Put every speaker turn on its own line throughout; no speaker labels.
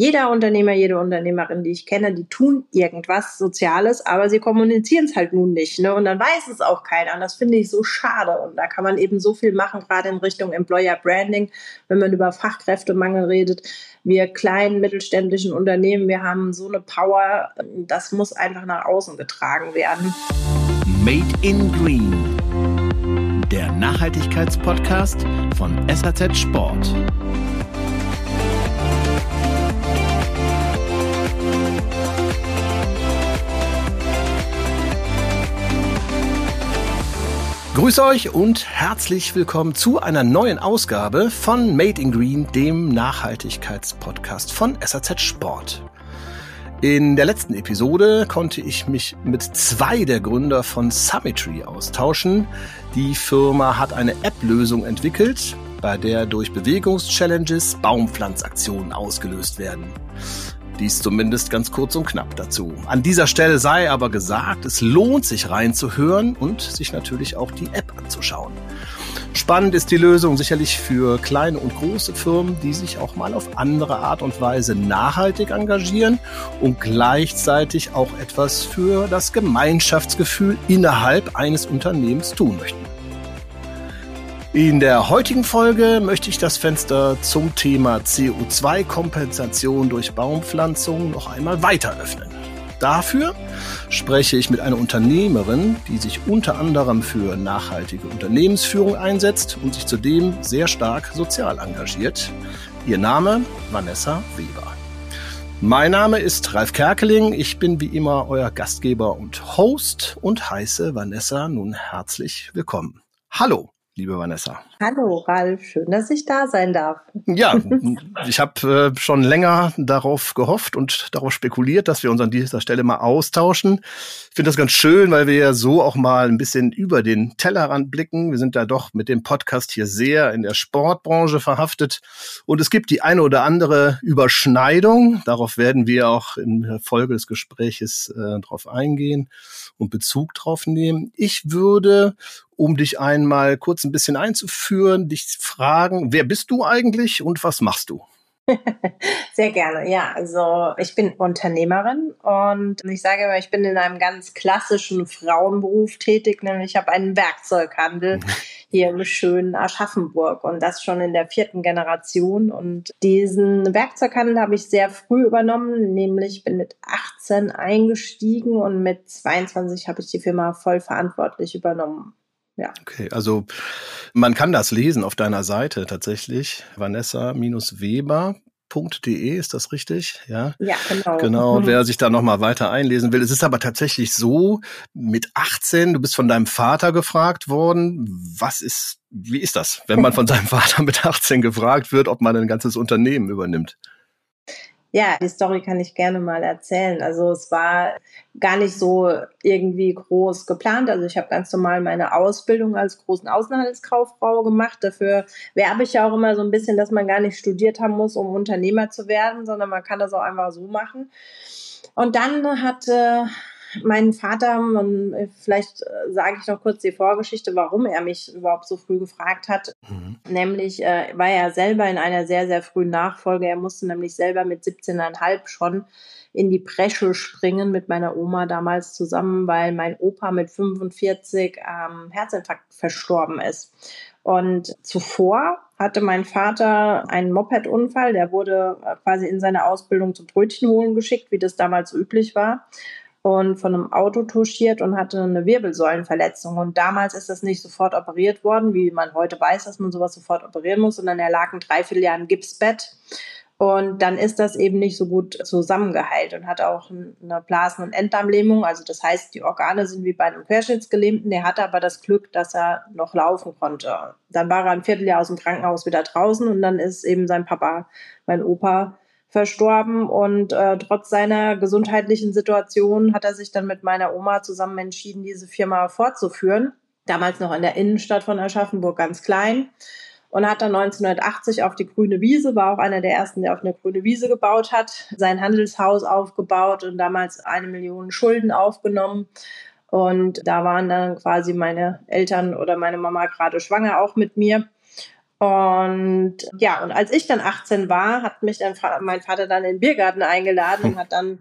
jeder Unternehmer, jede Unternehmerin, die ich kenne, die tun irgendwas Soziales, aber sie kommunizieren es halt nun nicht. Ne? Und dann weiß es auch keiner. Und das finde ich so schade. Und da kann man eben so viel machen, gerade in Richtung Employer Branding, wenn man über Fachkräftemangel redet. Wir kleinen mittelständischen Unternehmen, wir haben so eine Power, das muss einfach nach außen getragen werden.
Made in Green, der Nachhaltigkeitspodcast von SAZ Sport. Grüße euch und herzlich willkommen zu einer neuen Ausgabe von Made in Green, dem Nachhaltigkeitspodcast von SAZ Sport. In der letzten Episode konnte ich mich mit zwei der Gründer von Summitry austauschen. Die Firma hat eine App-Lösung entwickelt, bei der durch Bewegungschallenges Baumpflanzaktionen ausgelöst werden. Dies zumindest ganz kurz und knapp dazu. An dieser Stelle sei aber gesagt, es lohnt sich reinzuhören und sich natürlich auch die App anzuschauen. Spannend ist die Lösung sicherlich für kleine und große Firmen, die sich auch mal auf andere Art und Weise nachhaltig engagieren und gleichzeitig auch etwas für das Gemeinschaftsgefühl innerhalb eines Unternehmens tun möchten. In der heutigen Folge möchte ich das Fenster zum Thema CO2-Kompensation durch Baumpflanzung noch einmal weiter öffnen. Dafür spreche ich mit einer Unternehmerin, die sich unter anderem für nachhaltige Unternehmensführung einsetzt und sich zudem sehr stark sozial engagiert. Ihr Name Vanessa Weber. Mein Name ist Ralf Kerkeling. Ich bin wie immer euer Gastgeber und Host und heiße Vanessa nun herzlich willkommen. Hallo liebe Vanessa.
Hallo Ralf, schön, dass ich da sein darf.
Ja, ich habe äh, schon länger darauf gehofft und darauf spekuliert, dass wir uns an dieser Stelle mal austauschen. Ich finde das ganz schön, weil wir ja so auch mal ein bisschen über den Tellerrand blicken. Wir sind da doch mit dem Podcast hier sehr in der Sportbranche verhaftet und es gibt die eine oder andere Überschneidung. Darauf werden wir auch in der Folge des Gespräches äh, drauf eingehen und Bezug drauf nehmen. Ich würde um dich einmal kurz ein bisschen einzuführen, dich fragen, wer bist du eigentlich und was machst du?
Sehr gerne, ja. Also ich bin Unternehmerin und ich sage immer, ich bin in einem ganz klassischen Frauenberuf tätig, nämlich ich habe einen Werkzeughandel hier im schönen Aschaffenburg und das schon in der vierten Generation. Und diesen Werkzeughandel habe ich sehr früh übernommen, nämlich bin mit 18 eingestiegen und mit 22 habe ich die Firma voll verantwortlich übernommen. Ja.
Okay, also man kann das lesen auf deiner Seite tatsächlich. Vanessa-Weber De, ist das richtig?
Ja, ja genau.
Genau, mhm. wer sich da nochmal weiter einlesen will. Es ist aber tatsächlich so, mit 18, du bist von deinem Vater gefragt worden. Was ist, wie ist das, wenn man von seinem Vater mit 18 gefragt wird, ob man ein ganzes Unternehmen übernimmt?
Ja, die Story kann ich gerne mal erzählen. Also es war gar nicht so irgendwie groß geplant. Also ich habe ganz normal meine Ausbildung als großen Außenhandelskauffrau gemacht. Dafür werbe ich ja auch immer so ein bisschen, dass man gar nicht studiert haben muss, um Unternehmer zu werden, sondern man kann das auch einfach so machen. Und dann hatte mein Vater, äh, vielleicht äh, sage ich noch kurz die Vorgeschichte, warum er mich überhaupt so früh gefragt hat. Mhm. Nämlich äh, war er selber in einer sehr, sehr frühen Nachfolge. Er musste nämlich selber mit 17,5 schon in die Bresche springen mit meiner Oma damals zusammen, weil mein Opa mit 45 ähm, Herzinfarkt verstorben ist. Und zuvor hatte mein Vater einen Moped-Unfall, der wurde äh, quasi in seine Ausbildung zum Brötchen holen geschickt, wie das damals üblich war und von einem Auto touchiert und hatte eine Wirbelsäulenverletzung. Und damals ist das nicht sofort operiert worden, wie man heute weiß, dass man sowas sofort operieren muss, sondern er lag ein Dreivierteljahr im Gipsbett. Und dann ist das eben nicht so gut zusammengeheilt und hat auch eine Blasen- und Enddarmlähmung. Also das heißt, die Organe sind wie bei einem Querschnittsgelähmten. Der hatte aber das Glück, dass er noch laufen konnte. Dann war er ein Vierteljahr aus dem Krankenhaus wieder draußen und dann ist eben sein Papa, mein Opa, verstorben und äh, trotz seiner gesundheitlichen Situation hat er sich dann mit meiner Oma zusammen entschieden, diese Firma fortzuführen. Damals noch in der Innenstadt von Aschaffenburg ganz klein und hat dann 1980 auf die grüne Wiese, war auch einer der ersten, der auf eine grüne Wiese gebaut hat, sein Handelshaus aufgebaut und damals eine Million Schulden aufgenommen. Und da waren dann quasi meine Eltern oder meine Mama gerade schwanger auch mit mir. Und ja, und als ich dann 18 war, hat mich dann mein Vater dann in den Biergarten eingeladen und hat dann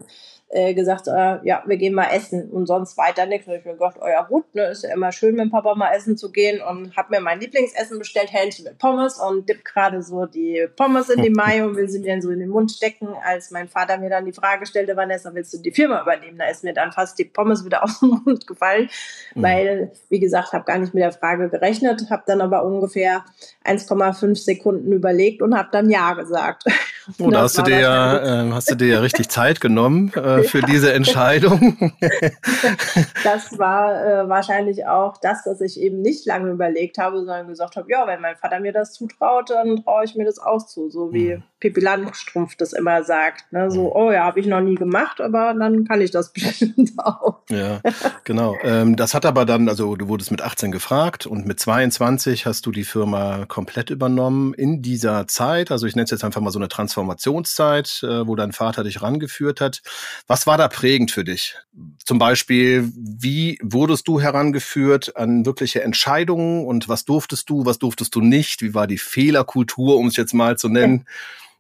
äh, gesagt, äh, ja, wir gehen mal essen und sonst weiter nichts. Und ich mir gedacht, oh ja gut, ne, ist ja immer schön, mit Papa mal essen zu gehen und habe mir mein Lieblingsessen bestellt, Hähnchen mit Pommes und dipp gerade so die Pommes in die Mayo und will sie mir so in den Mund stecken, als mein Vater mir dann die Frage stellte, Vanessa, willst du die Firma übernehmen? Da ist mir dann fast die Pommes wieder aus dem Mund gefallen, mhm. weil, wie gesagt, habe gar nicht mit der Frage gerechnet, habe dann aber ungefähr 1,5 Sekunden überlegt und habe dann Ja gesagt.
Oh, da hast du, dir ja, äh, hast du dir ja richtig Zeit genommen äh, für diese Entscheidung.
das war äh, wahrscheinlich auch das, dass ich eben nicht lange überlegt habe, sondern gesagt habe, ja, wenn mein Vater mir das zutraut, dann traue ich mir das auch zu, so wie mhm. Pippi Landstrumpf das immer sagt. Ne? So, mhm. oh ja, habe ich noch nie gemacht, aber dann kann ich das bestimmt auch.
Ja, genau. Ähm, das hat aber dann, also du wurdest mit 18 gefragt und mit 22 hast du die Firma komplett übernommen. In dieser Zeit, also ich nenne es jetzt einfach mal so eine Transformationszeit, äh, wo dein Vater dich rangeführt hat. Was war da prägend für dich? Zum Beispiel, wie wurdest du herangeführt an wirkliche Entscheidungen und was durftest du, was durftest du nicht? Wie war die Fehlerkultur, um es jetzt mal zu nennen?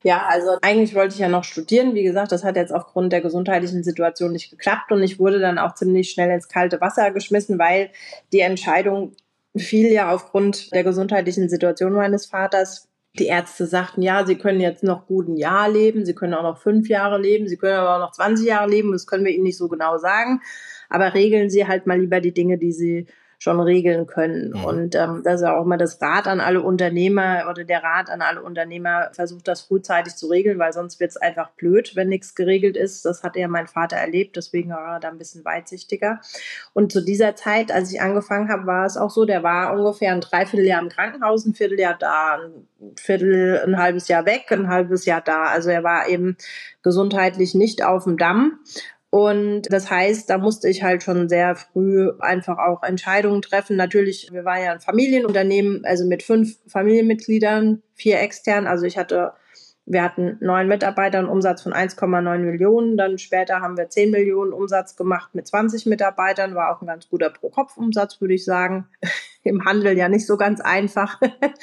Ja, also eigentlich wollte ich ja noch studieren. Wie gesagt, das hat jetzt aufgrund der gesundheitlichen Situation nicht geklappt und ich wurde dann auch ziemlich schnell ins kalte Wasser geschmissen, weil die Entscheidung fiel ja aufgrund der gesundheitlichen Situation meines Vaters. Die Ärzte sagten, ja, sie können jetzt noch gut ein Jahr leben, sie können auch noch fünf Jahre leben, sie können aber auch noch 20 Jahre leben, das können wir ihnen nicht so genau sagen. Aber regeln Sie halt mal lieber die Dinge, die Sie schon regeln können. Mhm. Und ähm, das ist ja auch mal das Rat an alle Unternehmer oder der Rat an alle Unternehmer, versucht das frühzeitig zu regeln, weil sonst wird es einfach blöd, wenn nichts geregelt ist. Das hat ja mein Vater erlebt, deswegen war er da ein bisschen weitsichtiger. Und zu dieser Zeit, als ich angefangen habe, war es auch so, der war ungefähr ein Dreivierteljahr im Krankenhaus, ein Vierteljahr da, ein Viertel, ein halbes Jahr weg, ein halbes Jahr da. Also er war eben gesundheitlich nicht auf dem Damm. Und das heißt, da musste ich halt schon sehr früh einfach auch Entscheidungen treffen. Natürlich, wir waren ja ein Familienunternehmen, also mit fünf Familienmitgliedern, vier extern. Also ich hatte, wir hatten neun Mitarbeiter, einen Umsatz von 1,9 Millionen. Dann später haben wir 10 Millionen Umsatz gemacht mit 20 Mitarbeitern. War auch ein ganz guter Pro-Kopf-Umsatz, würde ich sagen. Im Handel ja nicht so ganz einfach.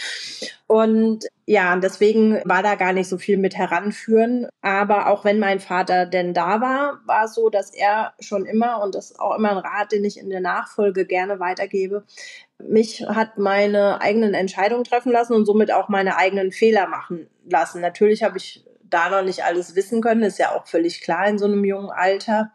Und ja, deswegen war da gar nicht so viel mit heranführen. Aber auch wenn mein Vater denn da war, war es so, dass er schon immer, und das ist auch immer ein Rat, den ich in der Nachfolge gerne weitergebe, mich hat meine eigenen Entscheidungen treffen lassen und somit auch meine eigenen Fehler machen lassen. Natürlich habe ich da noch nicht alles wissen können, ist ja auch völlig klar in so einem jungen Alter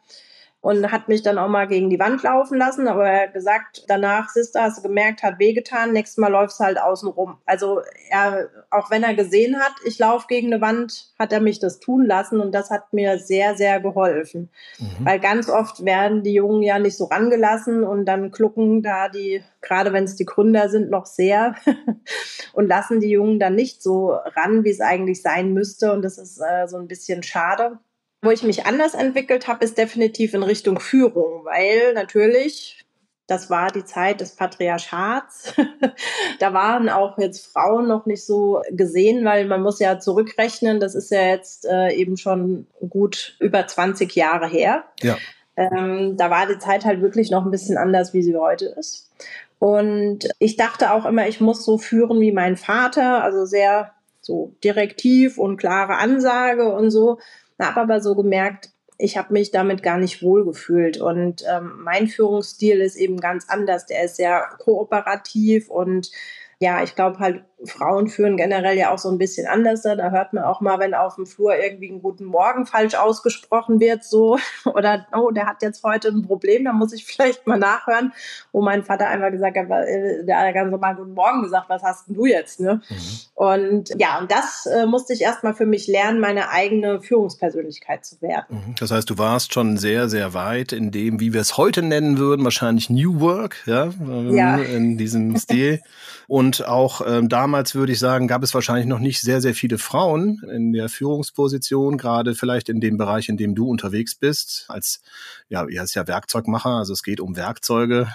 und hat mich dann auch mal gegen die Wand laufen lassen. Aber er hat gesagt, danach, Sister, hast du gemerkt, hat wehgetan, nächstes Mal läufst halt außen rum. Also er, auch wenn er gesehen hat, ich laufe gegen eine Wand, hat er mich das tun lassen und das hat mir sehr, sehr geholfen. Mhm. Weil ganz oft werden die Jungen ja nicht so rangelassen und dann klucken da die, gerade wenn es die Gründer sind, noch sehr und lassen die Jungen dann nicht so ran, wie es eigentlich sein müsste. Und das ist äh, so ein bisschen schade. Wo ich mich anders entwickelt habe, ist definitiv in Richtung Führung, weil natürlich, das war die Zeit des Patriarchats. da waren auch jetzt Frauen noch nicht so gesehen, weil man muss ja zurückrechnen, das ist ja jetzt äh, eben schon gut über 20 Jahre her. Ja. Ähm, da war die Zeit halt wirklich noch ein bisschen anders, wie sie heute ist. Und ich dachte auch immer, ich muss so führen wie mein Vater, also sehr so direktiv und klare Ansage und so habe aber so gemerkt, ich habe mich damit gar nicht wohlgefühlt. Und ähm, mein Führungsstil ist eben ganz anders. Der ist sehr kooperativ und ja, ich glaube halt, Frauen führen generell ja auch so ein bisschen anders. Da hört man auch mal, wenn auf dem Flur irgendwie einen guten Morgen falsch ausgesprochen wird, so. Oder, oh, der hat jetzt heute ein Problem, da muss ich vielleicht mal nachhören. Wo mein Vater einfach gesagt hat, äh, der hat ganz normal guten Morgen gesagt, was hast denn du jetzt, ne? Mhm. Und ja, und das äh, musste ich erstmal für mich lernen, meine eigene Führungspersönlichkeit zu werden.
Mhm. Das heißt, du warst schon sehr, sehr weit in dem, wie wir es heute nennen würden, wahrscheinlich New Work, ja, ja. in diesem Stil. Und auch ähm, damals würde ich sagen, gab es wahrscheinlich noch nicht sehr, sehr viele Frauen in der Führungsposition, gerade vielleicht in dem Bereich, in dem du unterwegs bist, als, ja, er ist ja Werkzeugmacher, also es geht um Werkzeuge.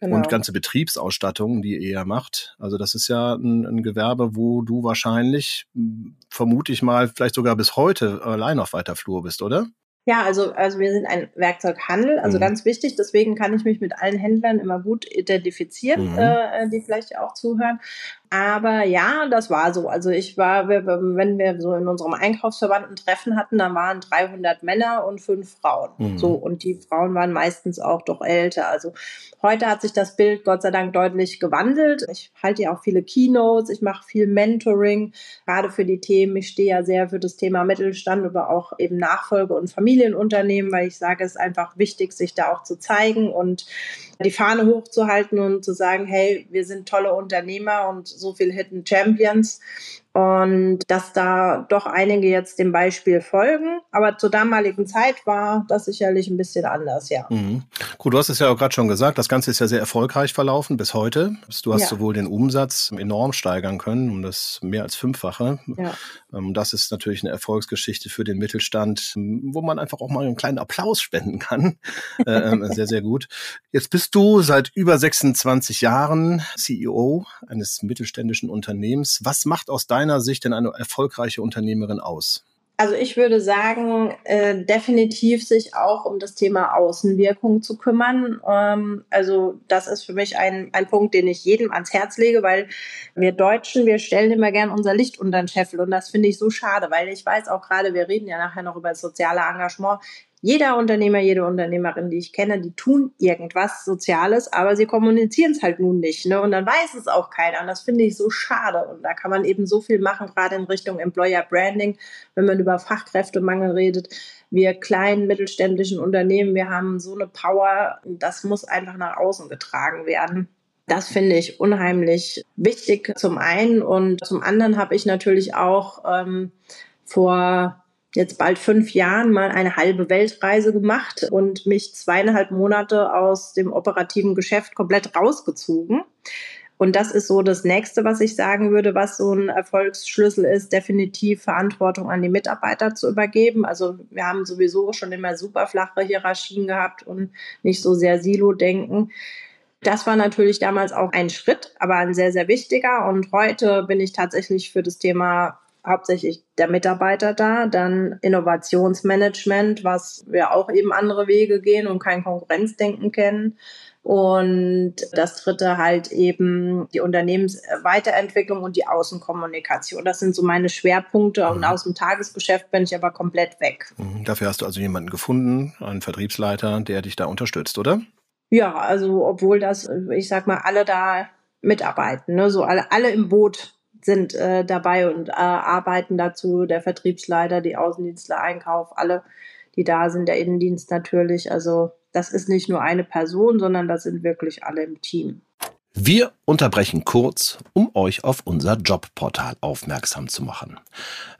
Genau. und ganze Betriebsausstattung, die er macht. Also das ist ja ein, ein, Gewerbe, wo du wahrscheinlich, hm, vermute ich mal, vielleicht sogar bis heute allein auf weiter Flur bist, oder?
Ja, also, also wir sind ein Werkzeughandel, also mhm. ganz wichtig. Deswegen kann ich mich mit allen Händlern immer gut identifizieren, mhm. äh, die vielleicht auch zuhören. Aber ja, das war so. Also ich war, wenn wir so in unserem Einkaufsverband ein Treffen hatten, dann waren 300 Männer und fünf Frauen. Mhm. So und die Frauen waren meistens auch doch älter. Also heute hat sich das Bild Gott sei Dank deutlich gewandelt. Ich halte ja auch viele Keynotes, ich mache viel Mentoring, gerade für die Themen. Ich stehe ja sehr für das Thema Mittelstand, aber auch eben Nachfolge und Familienunternehmen, weil ich sage, es ist einfach wichtig, sich da auch zu zeigen und die Fahne hochzuhalten und zu sagen, hey, wir sind tolle Unternehmer und so viel Hidden Champions. Und dass da doch einige jetzt dem Beispiel folgen. Aber zur damaligen Zeit war das sicherlich ein bisschen anders, ja.
Mhm. Gut, du hast es ja auch gerade schon gesagt, das Ganze ist ja sehr erfolgreich verlaufen bis heute. Du hast ja. sowohl den Umsatz enorm steigern können, um das mehr als Fünffache. Ja. Ähm, das ist natürlich eine Erfolgsgeschichte für den Mittelstand, wo man einfach auch mal einen kleinen Applaus spenden kann. Äh, ähm, sehr, sehr gut. Jetzt bist du seit über 26 Jahren CEO eines mittelständischen Unternehmens. Was macht aus deinem deiner Sicht denn eine erfolgreiche Unternehmerin aus?
Also ich würde sagen, äh, definitiv sich auch um das Thema Außenwirkung zu kümmern. Ähm, also das ist für mich ein, ein Punkt, den ich jedem ans Herz lege, weil wir Deutschen, wir stellen immer gern unser Licht unter den Scheffel und das finde ich so schade, weil ich weiß auch gerade, wir reden ja nachher noch über das soziale Engagement. Jeder Unternehmer, jede Unternehmerin, die ich kenne, die tun irgendwas Soziales, aber sie kommunizieren es halt nun nicht. Ne? Und dann weiß es auch keiner. Und das finde ich so schade. Und da kann man eben so viel machen, gerade in Richtung Employer Branding, wenn man über Fachkräftemangel redet. Wir kleinen mittelständischen Unternehmen, wir haben so eine Power, das muss einfach nach außen getragen werden. Das finde ich unheimlich wichtig zum einen und zum anderen habe ich natürlich auch ähm, vor jetzt bald fünf Jahren mal eine halbe Weltreise gemacht und mich zweieinhalb Monate aus dem operativen Geschäft komplett rausgezogen. Und das ist so das nächste, was ich sagen würde, was so ein Erfolgsschlüssel ist, definitiv Verantwortung an die Mitarbeiter zu übergeben. Also wir haben sowieso schon immer super flache Hierarchien gehabt und nicht so sehr Silo-Denken. Das war natürlich damals auch ein Schritt, aber ein sehr, sehr wichtiger. Und heute bin ich tatsächlich für das Thema hauptsächlich der Mitarbeiter da, dann Innovationsmanagement, was wir auch eben andere Wege gehen und kein Konkurrenzdenken kennen. Und das dritte halt eben die Unternehmensweiterentwicklung und die Außenkommunikation. Das sind so meine Schwerpunkte und mhm. aus dem Tagesgeschäft bin ich aber komplett weg.
Mhm. Dafür hast du also jemanden gefunden, einen Vertriebsleiter, der dich da unterstützt, oder?
Ja, also obwohl das, ich sag mal, alle da mitarbeiten, ne? so alle, alle im Boot sind äh, dabei und äh, arbeiten dazu, der Vertriebsleiter, die Außendienstler, Einkauf, alle, die da sind, der Innendienst natürlich. Also das ist nicht nur eine Person, sondern das sind wirklich alle im Team.
Wir unterbrechen kurz, um euch auf unser Jobportal aufmerksam zu machen.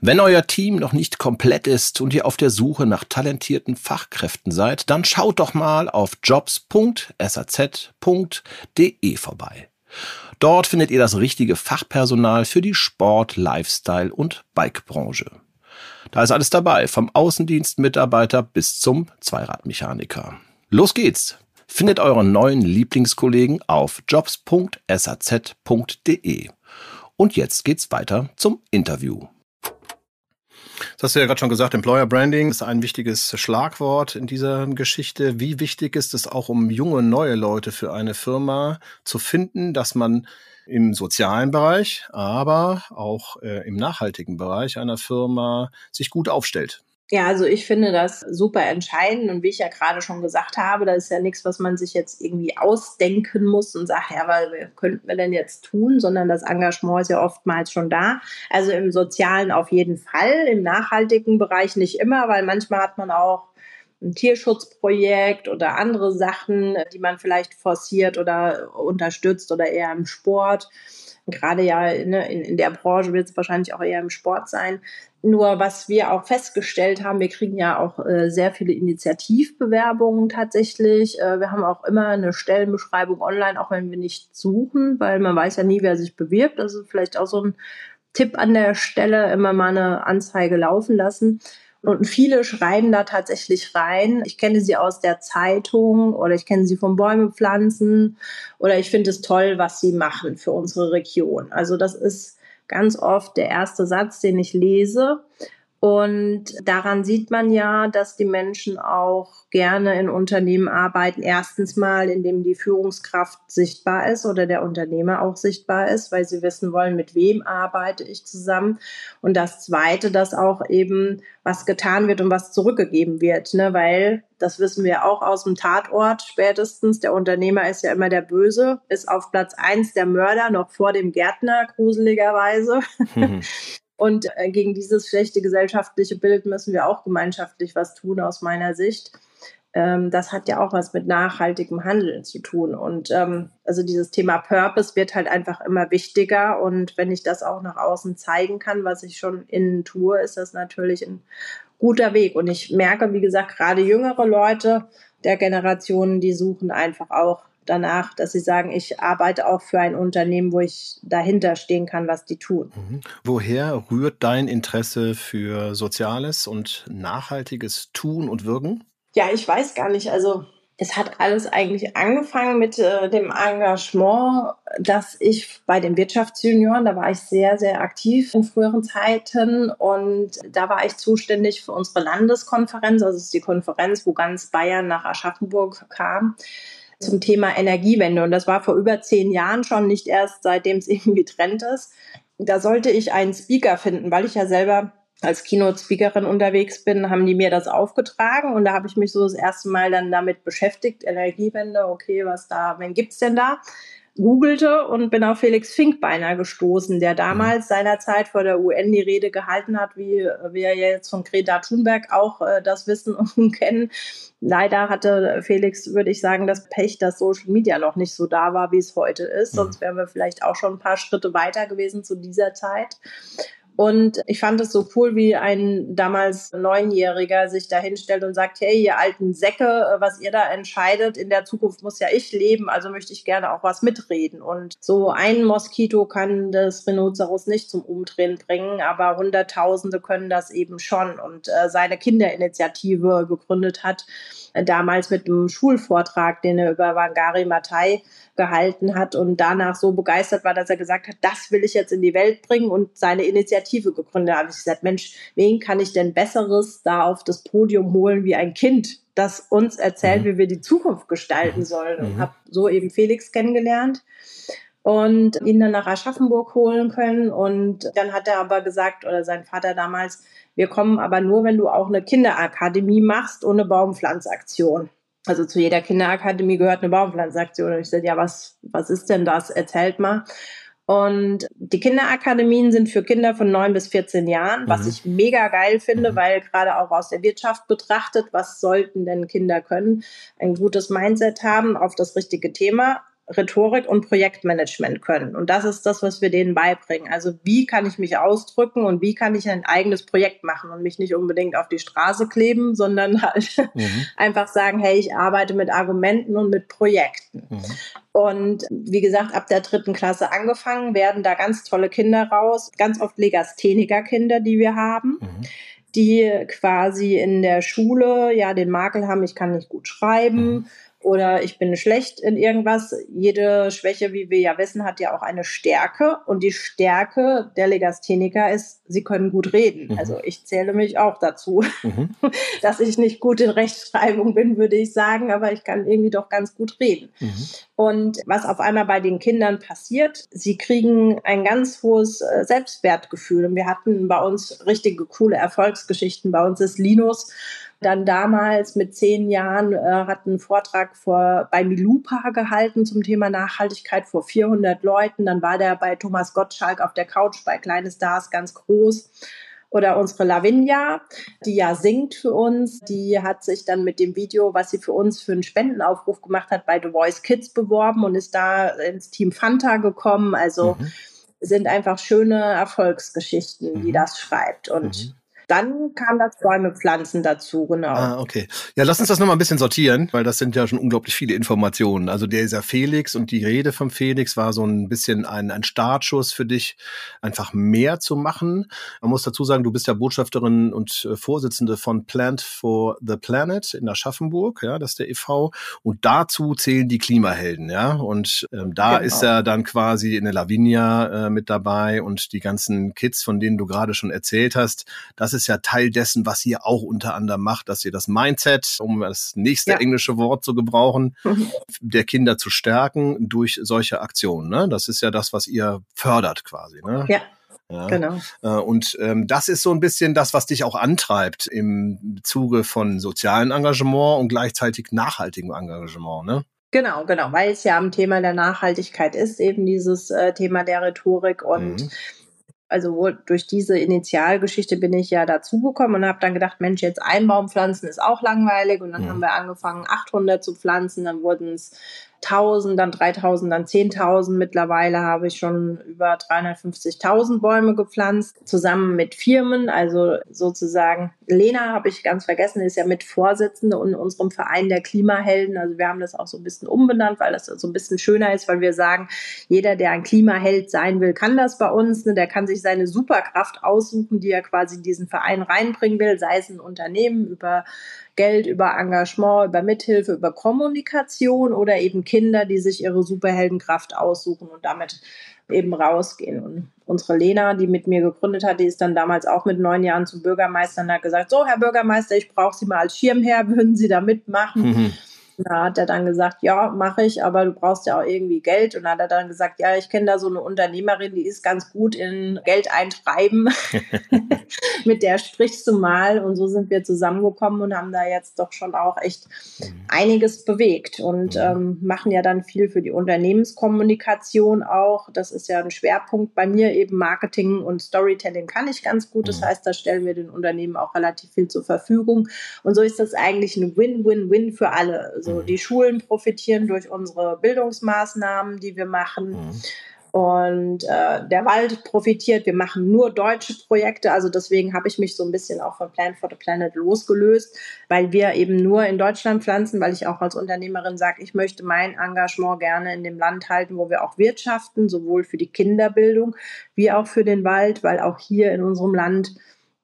Wenn euer Team noch nicht komplett ist und ihr auf der Suche nach talentierten Fachkräften seid, dann schaut doch mal auf jobs.saz.de vorbei. Dort findet ihr das richtige Fachpersonal für die Sport-, Lifestyle- und Bikebranche. Da ist alles dabei, vom Außendienstmitarbeiter bis zum Zweiradmechaniker. Los geht's! Findet euren neuen Lieblingskollegen auf jobs.saz.de. Und jetzt geht's weiter zum Interview. Das hast du ja gerade schon gesagt, Employer Branding ist ein wichtiges Schlagwort in dieser Geschichte. Wie wichtig ist es auch, um junge, neue Leute für eine Firma zu finden, dass man im sozialen Bereich, aber auch äh, im nachhaltigen Bereich einer Firma sich gut aufstellt?
Ja, also ich finde das super entscheidend und wie ich ja gerade schon gesagt habe, da ist ja nichts, was man sich jetzt irgendwie ausdenken muss und sagt, ja, was könnten wir denn jetzt tun, sondern das Engagement ist ja oftmals schon da. Also im sozialen auf jeden Fall, im nachhaltigen Bereich nicht immer, weil manchmal hat man auch ein Tierschutzprojekt oder andere Sachen, die man vielleicht forciert oder unterstützt oder eher im Sport gerade ja ne, in, in der Branche wird es wahrscheinlich auch eher im Sport sein. Nur was wir auch festgestellt haben, wir kriegen ja auch äh, sehr viele Initiativbewerbungen tatsächlich. Äh, wir haben auch immer eine Stellenbeschreibung online, auch wenn wir nicht suchen, weil man weiß ja nie, wer sich bewirbt. Also vielleicht auch so ein Tipp an der Stelle, immer mal eine Anzeige laufen lassen. Und viele schreiben da tatsächlich rein. Ich kenne sie aus der Zeitung oder ich kenne sie vom Bäume pflanzen oder ich finde es toll, was sie machen für unsere Region. Also das ist ganz oft der erste Satz, den ich lese. Und daran sieht man ja, dass die Menschen auch gerne in Unternehmen arbeiten. Erstens mal, indem die Führungskraft sichtbar ist oder der Unternehmer auch sichtbar ist, weil sie wissen wollen, mit wem arbeite ich zusammen. Und das Zweite, dass auch eben was getan wird und was zurückgegeben wird, ne? weil das wissen wir auch aus dem Tatort spätestens. Der Unternehmer ist ja immer der Böse, ist auf Platz eins der Mörder, noch vor dem Gärtner, gruseligerweise. Mhm. Und äh, gegen dieses schlechte gesellschaftliche Bild müssen wir auch gemeinschaftlich was tun, aus meiner Sicht. Ähm, das hat ja auch was mit nachhaltigem Handeln zu tun. Und ähm, also dieses Thema Purpose wird halt einfach immer wichtiger. Und wenn ich das auch nach außen zeigen kann, was ich schon innen tue, ist das natürlich ein guter Weg. Und ich merke, wie gesagt, gerade jüngere Leute der Generationen, die suchen einfach auch danach, dass sie sagen, ich arbeite auch für ein Unternehmen, wo ich dahinter stehen kann, was die tun.
Mhm. Woher rührt dein Interesse für Soziales und nachhaltiges Tun und Wirken?
Ja, ich weiß gar nicht. Also es hat alles eigentlich angefangen mit äh, dem Engagement, dass ich bei den Wirtschaftsjunioren, da war ich sehr, sehr aktiv in früheren Zeiten und da war ich zuständig für unsere Landeskonferenz, also es ist die Konferenz, wo ganz Bayern nach Aschaffenburg kam zum Thema Energiewende. Und das war vor über zehn Jahren schon, nicht erst seitdem es irgendwie Trend ist. Da sollte ich einen Speaker finden, weil ich ja selber als Keynote-Speakerin unterwegs bin, haben die mir das aufgetragen und da habe ich mich so das erste Mal dann damit beschäftigt, Energiewende, okay, was da, wen gibt's denn da? Googelte und bin auf Felix Finkbeiner gestoßen, der damals mhm. seinerzeit vor der UN die Rede gehalten hat, wie wir jetzt von Greta Thunberg auch äh, das wissen und kennen. Leider hatte Felix, würde ich sagen, das Pech, dass Social Media noch nicht so da war, wie es heute ist. Mhm. Sonst wären wir vielleicht auch schon ein paar Schritte weiter gewesen zu dieser Zeit. Und ich fand es so cool, wie ein damals Neunjähriger sich da hinstellt und sagt, hey, ihr alten Säcke, was ihr da entscheidet, in der Zukunft muss ja ich leben, also möchte ich gerne auch was mitreden. Und so ein Moskito kann das Rhinoceros nicht zum Umdrehen bringen, aber Hunderttausende können das eben schon. Und äh, seine Kinderinitiative gegründet hat, äh, damals mit einem Schulvortrag, den er über Wangari Matai gehalten hat und danach so begeistert war, dass er gesagt hat, das will ich jetzt in die Welt bringen und seine Initiative gegründet hat. Da habe ich gesagt, Mensch, wen kann ich denn Besseres da auf das Podium holen wie ein Kind, das uns erzählt, mhm. wie wir die Zukunft gestalten sollen. Und mhm. habe so eben Felix kennengelernt und ihn dann nach Aschaffenburg holen können. Und dann hat er aber gesagt, oder sein Vater damals, wir kommen aber nur, wenn du auch eine Kinderakademie machst ohne Baumpflanzaktion. Also zu jeder Kinderakademie gehört eine Baumpflanzaktion. Und ich sagte, ja, was, was ist denn das? Erzählt mal. Und die Kinderakademien sind für Kinder von 9 bis 14 Jahren, mhm. was ich mega geil finde, mhm. weil gerade auch aus der Wirtschaft betrachtet, was sollten denn Kinder können? Ein gutes Mindset haben auf das richtige Thema Rhetorik und Projektmanagement können. Und das ist das, was wir denen beibringen. Also wie kann ich mich ausdrücken und wie kann ich ein eigenes Projekt machen und mich nicht unbedingt auf die Straße kleben, sondern halt mhm. einfach sagen, hey, ich arbeite mit Argumenten und mit Projekten. Mhm. Und wie gesagt, ab der dritten Klasse angefangen werden da ganz tolle Kinder raus, ganz oft Legastheniker-Kinder, die wir haben. Mhm die quasi in der Schule ja den Makel haben, ich kann nicht gut schreiben, mhm oder ich bin schlecht in irgendwas. Jede Schwäche, wie wir ja wissen, hat ja auch eine Stärke. Und die Stärke der Legastheniker ist, sie können gut reden. Mhm. Also ich zähle mich auch dazu, mhm. dass ich nicht gut in Rechtschreibung bin, würde ich sagen, aber ich kann irgendwie doch ganz gut reden. Mhm. Und was auf einmal bei den Kindern passiert, sie kriegen ein ganz hohes äh, Selbstwertgefühl. Und wir hatten bei uns richtige coole Erfolgsgeschichten. Bei uns ist Linus dann damals mit zehn Jahren äh, hat einen Vortrag vor, bei Milupa gehalten zum Thema Nachhaltigkeit vor 400 Leuten. Dann war der bei Thomas Gottschalk auf der Couch bei Kleine Stars ganz groß. Oder unsere Lavinia, die ja singt für uns, die hat sich dann mit dem Video, was sie für uns für einen Spendenaufruf gemacht hat, bei The Voice Kids beworben und ist da ins Team Fanta gekommen. Also mhm. sind einfach schöne Erfolgsgeschichten, die mhm. das schreibt. Und mhm. Dann kam das Bäume pflanzen dazu, genau.
Ah, okay. Ja, lass uns das nochmal ein bisschen sortieren, weil das sind ja schon unglaublich viele Informationen. Also dieser Felix und die Rede vom Felix war so ein bisschen ein, ein Startschuss für dich, einfach mehr zu machen. Man muss dazu sagen, du bist ja Botschafterin und äh, Vorsitzende von Plant for the Planet in Aschaffenburg, ja, das ist der e.V. Und dazu zählen die Klimahelden, ja. Und ähm, da genau. ist er dann quasi in der Lavinia äh, mit dabei und die ganzen Kids, von denen du gerade schon erzählt hast. Das ist ist ja Teil dessen, was ihr auch unter anderem macht, dass ihr das Mindset, um das nächste ja. englische Wort zu gebrauchen, mhm. der Kinder zu stärken durch solche Aktionen. Ne? Das ist ja das, was ihr fördert quasi. Ne?
Ja. Ja. Genau.
Äh, und ähm, das ist so ein bisschen das, was dich auch antreibt im Zuge von sozialem Engagement und gleichzeitig nachhaltigem Engagement, ne?
Genau, genau, weil es ja am Thema der Nachhaltigkeit ist, eben dieses äh, Thema der Rhetorik und mhm also durch diese Initialgeschichte bin ich ja dazugekommen und habe dann gedacht, Mensch, jetzt ein Baum pflanzen ist auch langweilig. Und dann mhm. haben wir angefangen, 800 zu pflanzen. Dann wurden es 1000, dann 3000, dann 10.000. Mittlerweile habe ich schon über 350.000 Bäume gepflanzt, zusammen mit Firmen. Also sozusagen, Lena habe ich ganz vergessen, ist ja mit Vorsitzende in unserem Verein der Klimahelden. Also wir haben das auch so ein bisschen umbenannt, weil das so ein bisschen schöner ist, weil wir sagen, jeder, der ein Klimaheld sein will, kann das bei uns. Ne? Der kann sich seine Superkraft aussuchen, die er quasi in diesen Verein reinbringen will, sei es ein Unternehmen über Geld, über Engagement, über Mithilfe, über Kommunikation oder eben Kinder, die sich ihre Superheldenkraft aussuchen und damit eben rausgehen. Und unsere Lena, die mit mir gegründet hat, die ist dann damals auch mit neun Jahren zum Bürgermeister und hat gesagt, so Herr Bürgermeister, ich brauche Sie mal als Schirmherr, würden Sie da mitmachen? Mhm. Da hat er dann gesagt, ja, mache ich, aber du brauchst ja auch irgendwie Geld. Und dann hat er dann gesagt, ja, ich kenne da so eine Unternehmerin, die ist ganz gut in Geld eintreiben. Mit der sprichst du mal. Und so sind wir zusammengekommen und haben da jetzt doch schon auch echt mhm. einiges bewegt und mhm. ähm, machen ja dann viel für die Unternehmenskommunikation auch. Das ist ja ein Schwerpunkt bei mir, eben Marketing und Storytelling kann ich ganz gut. Das mhm. heißt, da stellen wir den Unternehmen auch relativ viel zur Verfügung. Und so ist das eigentlich ein Win-Win-Win für alle. Also mhm. die Schulen profitieren durch unsere Bildungsmaßnahmen, die wir machen. Mhm. Und äh, der Wald profitiert. Wir machen nur deutsche Projekte. Also deswegen habe ich mich so ein bisschen auch von Plan for the Planet losgelöst, weil wir eben nur in Deutschland pflanzen, weil ich auch als Unternehmerin sage, ich möchte mein Engagement gerne in dem Land halten, wo wir auch wirtschaften, sowohl für die Kinderbildung wie auch für den Wald, weil auch hier in unserem Land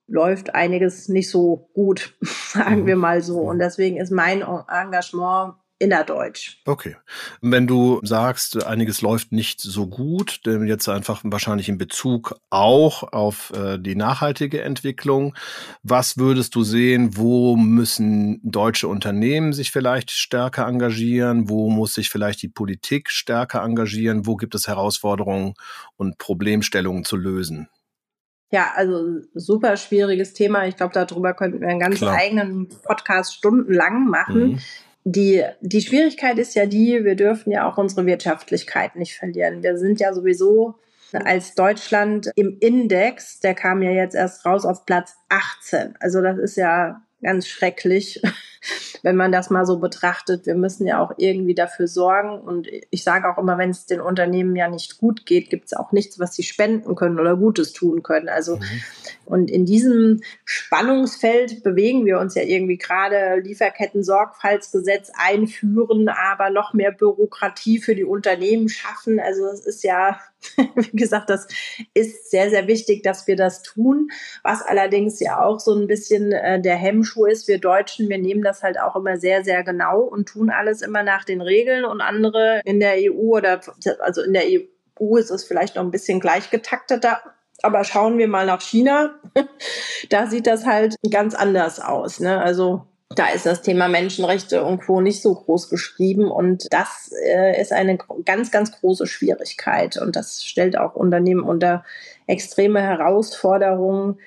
läuft einiges nicht so gut, sagen mhm. wir mal so. Und deswegen ist mein Engagement innerdeutsch.
Okay. Wenn du sagst, einiges läuft nicht so gut, denn jetzt einfach wahrscheinlich in Bezug auch auf äh, die nachhaltige Entwicklung, was würdest du sehen, wo müssen deutsche Unternehmen sich vielleicht stärker engagieren, wo muss sich vielleicht die Politik stärker engagieren, wo gibt es Herausforderungen und Problemstellungen zu lösen?
Ja, also super schwieriges Thema. Ich glaube, darüber könnten wir einen ganz Klar. eigenen Podcast stundenlang machen. Mhm. Die, die Schwierigkeit ist ja die, wir dürfen ja auch unsere Wirtschaftlichkeit nicht verlieren. Wir sind ja sowieso als Deutschland im Index, der kam ja jetzt erst raus auf Platz 18. Also das ist ja ganz schrecklich, wenn man das mal so betrachtet. Wir müssen ja auch irgendwie dafür sorgen. Und ich sage auch immer, wenn es den Unternehmen ja nicht gut geht, gibt es auch nichts, was sie spenden können oder Gutes tun können. Also, mhm. und in diesem Spannungsfeld bewegen wir uns ja irgendwie gerade Lieferketten-Sorgfaltsgesetz einführen, aber noch mehr Bürokratie für die Unternehmen schaffen. Also, es ist ja Wie gesagt, das ist sehr, sehr wichtig, dass wir das tun. Was allerdings ja auch so ein bisschen äh, der Hemmschuh ist, wir Deutschen, wir nehmen das halt auch immer sehr, sehr genau und tun alles immer nach den Regeln und andere in der EU oder also in der EU ist es vielleicht noch ein bisschen gleichgetakteter. Aber schauen wir mal nach China. da sieht das halt ganz anders aus. Ne? Also da ist das Thema Menschenrechte Co. nicht so groß geschrieben. Und das äh, ist eine ganz, ganz große Schwierigkeit. Und das stellt auch Unternehmen unter extreme Herausforderungen,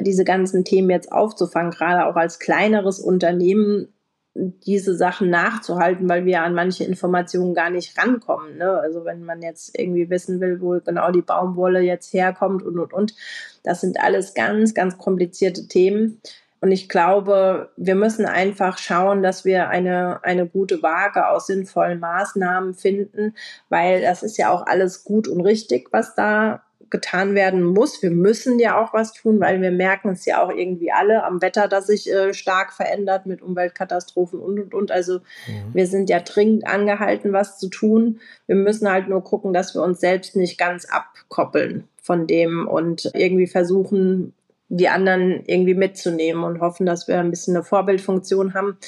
diese ganzen Themen jetzt aufzufangen, gerade auch als kleineres Unternehmen diese Sachen nachzuhalten, weil wir an manche Informationen gar nicht rankommen. Ne? Also wenn man jetzt irgendwie wissen will, wo genau die Baumwolle jetzt herkommt und, und, und. Das sind alles ganz, ganz komplizierte Themen. Und ich glaube, wir müssen einfach schauen, dass wir eine, eine gute Waage aus sinnvollen Maßnahmen finden, weil das ist ja auch alles gut und richtig, was da getan werden muss. Wir müssen ja auch was tun, weil wir merken es ja auch irgendwie alle am Wetter, das sich äh, stark verändert mit Umweltkatastrophen und und und. Also mhm. wir sind ja dringend angehalten, was zu tun. Wir müssen halt nur gucken, dass wir uns selbst nicht ganz abkoppeln von dem und irgendwie versuchen, die anderen irgendwie mitzunehmen und hoffen, dass wir ein bisschen eine Vorbildfunktion haben.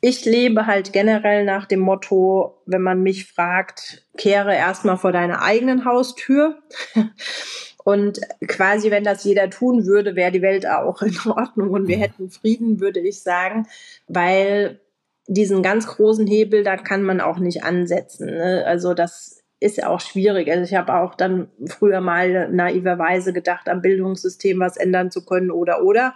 Ich lebe halt generell nach dem Motto, wenn man mich fragt, kehre erstmal vor deiner eigenen Haustür. Und quasi, wenn das jeder tun würde, wäre die Welt auch in Ordnung und wir hätten Frieden, würde ich sagen, weil diesen ganz großen Hebel, da kann man auch nicht ansetzen. Ne? Also das ist ja auch schwierig. Also ich habe auch dann früher mal naiverweise gedacht, am Bildungssystem was ändern zu können oder oder.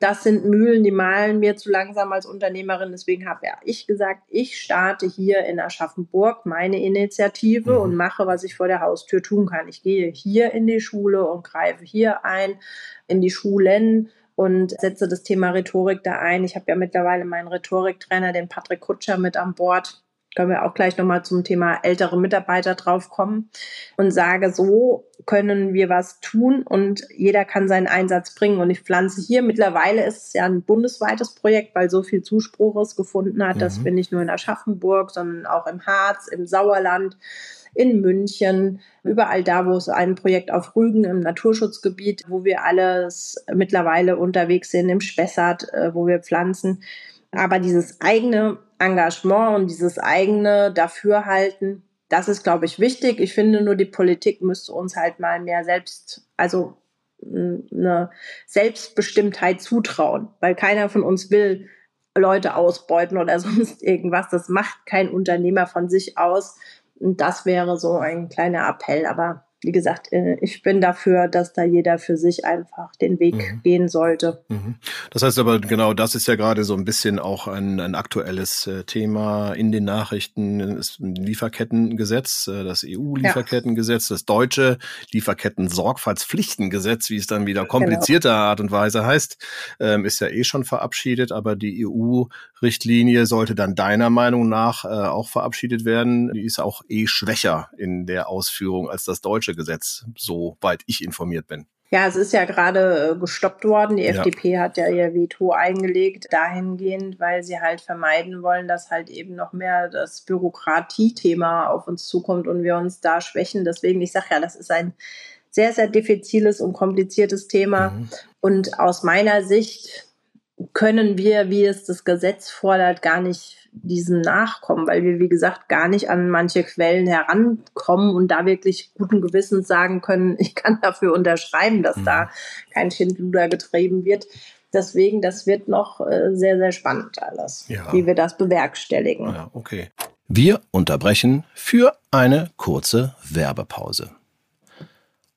Das sind Mühlen, die malen mir zu langsam als Unternehmerin. Deswegen habe ja ich gesagt, ich starte hier in Aschaffenburg meine Initiative mhm. und mache, was ich vor der Haustür tun kann. Ich gehe hier in die Schule und greife hier ein, in die Schulen und setze das Thema Rhetorik da ein. Ich habe ja mittlerweile meinen Rhetoriktrainer, den Patrick Kutscher, mit an Bord können wir auch gleich nochmal zum Thema ältere Mitarbeiter draufkommen und sage, so können wir was tun und jeder kann seinen Einsatz bringen. Und ich pflanze hier, mittlerweile ist es ja ein bundesweites Projekt, weil so viel Zuspruch es gefunden hat. Mhm. Das bin nicht nur in Aschaffenburg, sondern auch im Harz, im Sauerland, in München, überall da, wo es ein Projekt auf Rügen im Naturschutzgebiet, wo wir alles mittlerweile unterwegs sind, im Spessart, äh, wo wir pflanzen. Aber dieses eigene Engagement und dieses eigene Dafürhalten, das ist, glaube ich, wichtig. Ich finde nur, die Politik müsste uns halt mal mehr selbst, also eine Selbstbestimmtheit zutrauen, weil keiner von uns will Leute ausbeuten oder sonst irgendwas. Das macht kein Unternehmer von sich aus. Und das wäre so ein kleiner Appell. Aber wie gesagt, äh, ich bin dafür, dass da jeder für sich einfach den Weg mhm. gehen sollte. Mhm.
Das heißt aber genau, das ist ja gerade so ein bisschen auch ein, ein aktuelles äh, Thema in den Nachrichten, das Lieferkettengesetz, äh, das EU-Lieferkettengesetz, ja. das deutsche Lieferketten-Sorgfaltspflichtengesetz, wie es dann wieder komplizierter genau. Art und Weise heißt, ähm, ist ja eh schon verabschiedet, aber die EU-Richtlinie sollte dann deiner Meinung nach auch verabschiedet werden. Die ist auch eh schwächer in der Ausführung als das deutsche Gesetz, soweit ich informiert bin.
Ja, es ist ja gerade äh, gestoppt worden. Die ja. FDP hat ja ihr Veto eingelegt, dahingehend, weil sie halt vermeiden wollen, dass halt eben noch mehr das Bürokratiethema auf uns zukommt und wir uns da schwächen. Deswegen, ich sage ja, das ist ein sehr, sehr diffiziles und kompliziertes Thema. Mhm. Und aus meiner Sicht können wir, wie es das Gesetz fordert, gar nicht diesem nachkommen, weil wir, wie gesagt, gar nicht an manche Quellen herankommen und da wirklich guten Gewissens sagen können, ich kann dafür unterschreiben, dass mhm. da kein Schindluder getrieben wird. Deswegen, das wird noch äh, sehr, sehr spannend alles, ja. wie wir das bewerkstelligen.
Ja, okay. Wir unterbrechen für eine kurze Werbepause.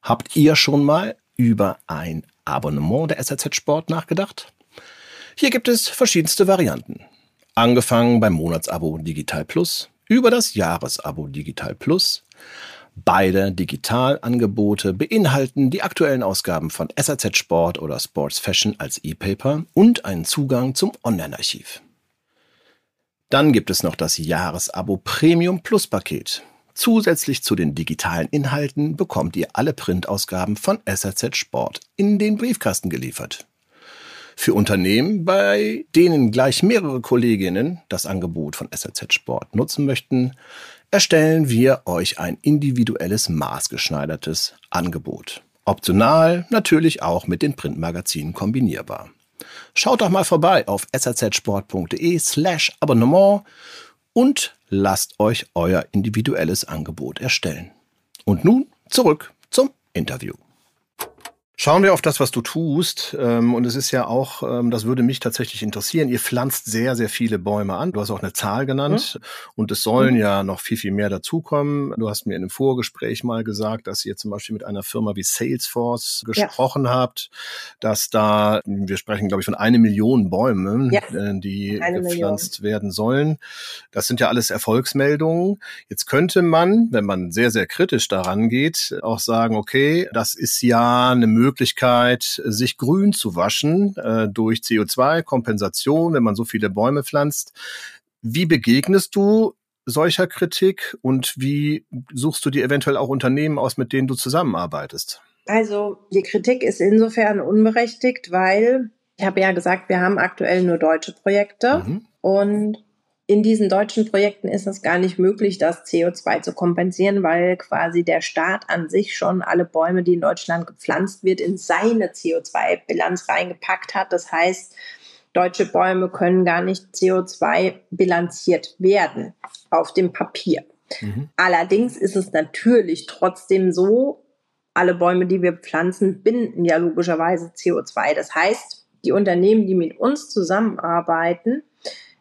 Habt ihr schon mal über ein Abonnement der SRZ Sport nachgedacht? Hier gibt es verschiedenste Varianten. Angefangen beim Monatsabo Digital Plus, über das Jahresabo Digital Plus. Beide Digitalangebote beinhalten die aktuellen Ausgaben von SAZ Sport oder Sports Fashion als E-Paper und einen Zugang zum Online-Archiv. Dann gibt es noch das Jahresabo Premium Plus Paket. Zusätzlich zu den digitalen Inhalten bekommt ihr alle Printausgaben von SAZ Sport in den Briefkasten geliefert. Für Unternehmen, bei denen gleich mehrere Kolleginnen das Angebot von SRZ Sport nutzen möchten, erstellen wir euch ein individuelles maßgeschneidertes Angebot. Optional natürlich auch mit den Printmagazinen kombinierbar. Schaut doch mal vorbei auf srzsport.de slash Abonnement und lasst euch euer individuelles Angebot erstellen. Und nun zurück zum Interview. Schauen wir auf das, was du tust. Ähm, und es ist ja auch, ähm, das würde mich tatsächlich interessieren. Ihr pflanzt sehr, sehr viele Bäume an. Du hast auch eine Zahl genannt. Mhm. Und es sollen mhm. ja noch viel, viel mehr dazukommen. Du hast mir in einem Vorgespräch mal gesagt, dass ihr zum Beispiel mit einer Firma wie Salesforce gesprochen ja. habt, dass da, wir sprechen, glaube ich, von eine Million Bäumen, ja. Äh, die eine gepflanzt Million. werden sollen. Das sind ja alles Erfolgsmeldungen. Jetzt könnte man, wenn man sehr, sehr kritisch daran geht, auch sagen, okay, das ist ja eine Möglichkeit, Möglichkeit, sich grün zu waschen äh, durch CO2-Kompensation, wenn man so viele Bäume pflanzt. Wie begegnest du solcher Kritik und wie suchst du dir eventuell auch Unternehmen aus, mit denen du zusammenarbeitest?
Also die Kritik ist insofern unberechtigt, weil ich habe ja gesagt, wir haben aktuell nur deutsche Projekte mhm. und in diesen deutschen Projekten ist es gar nicht möglich, das CO2 zu kompensieren, weil quasi der Staat an sich schon alle Bäume, die in Deutschland gepflanzt wird, in seine CO2-Bilanz reingepackt hat. Das heißt, deutsche Bäume können gar nicht CO2 bilanziert werden auf dem Papier. Mhm. Allerdings ist es natürlich trotzdem so, alle Bäume, die wir pflanzen, binden ja logischerweise CO2. Das heißt, die Unternehmen, die mit uns zusammenarbeiten,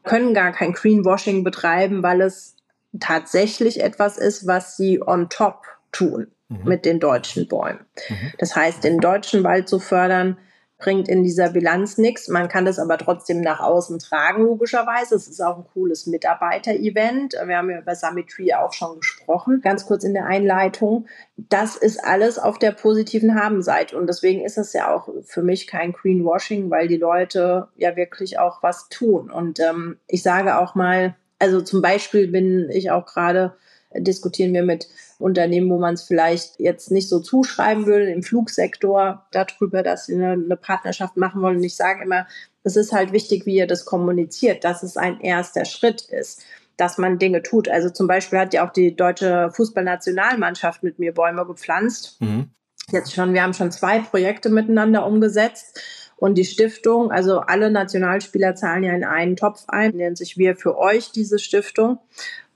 können gar kein Greenwashing betreiben, weil es tatsächlich etwas ist, was sie on top tun mhm. mit den deutschen Bäumen. Mhm. Das heißt, den deutschen Wald zu fördern, bringt in dieser Bilanz nichts. Man kann das aber trotzdem nach außen tragen, logischerweise. Es ist auch ein cooles Mitarbeiter-Event. Wir haben ja über Summitry auch schon gesprochen, ganz kurz in der Einleitung. Das ist alles auf der positiven Habenseite. Und deswegen ist es ja auch für mich kein Greenwashing, weil die Leute ja wirklich auch was tun. Und ähm, ich sage auch mal, also zum Beispiel bin ich auch gerade diskutieren wir mit Unternehmen, wo man es vielleicht jetzt nicht so zuschreiben würde, im Flugsektor darüber, dass sie eine, eine Partnerschaft machen wollen. Und ich sage immer, es ist halt wichtig, wie ihr das kommuniziert, dass es ein erster Schritt ist dass man Dinge tut. Also zum Beispiel hat ja auch die deutsche Fußballnationalmannschaft mit mir Bäume gepflanzt. Mhm. Jetzt schon, wir haben schon zwei Projekte miteinander umgesetzt. Und die Stiftung, also alle Nationalspieler zahlen ja in einen Topf ein, nennt sich Wir für euch diese Stiftung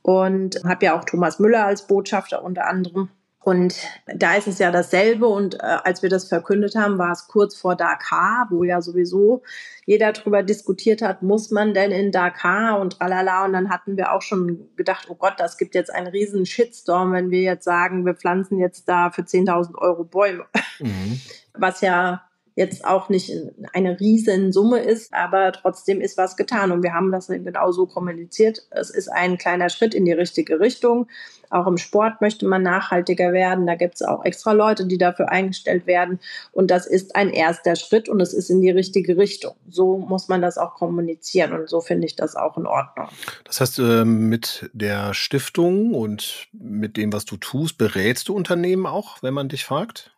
und habe ja auch Thomas Müller als Botschafter unter anderem. Und da ist es ja dasselbe. Und äh, als wir das verkündet haben, war es kurz vor Dakar, wo ja sowieso jeder darüber diskutiert hat, muss man denn in Dakar und tralala. Und dann hatten wir auch schon gedacht, oh Gott, das gibt jetzt einen riesen Shitstorm, wenn wir jetzt sagen, wir pflanzen jetzt da für 10.000 Euro Bäume. Mhm. Was ja jetzt auch nicht eine riesen Summe ist, aber trotzdem ist was getan. Und wir haben das genau so kommuniziert. Es ist ein kleiner Schritt in die richtige Richtung. Auch im Sport möchte man nachhaltiger werden. Da gibt es auch extra Leute, die dafür eingestellt werden. Und das ist ein erster Schritt und es ist in die richtige Richtung. So muss man das auch kommunizieren. Und so finde ich das auch in Ordnung.
Das heißt, ähm, mit der Stiftung und mit dem, was du tust, berätst du Unternehmen auch, wenn man dich fragt?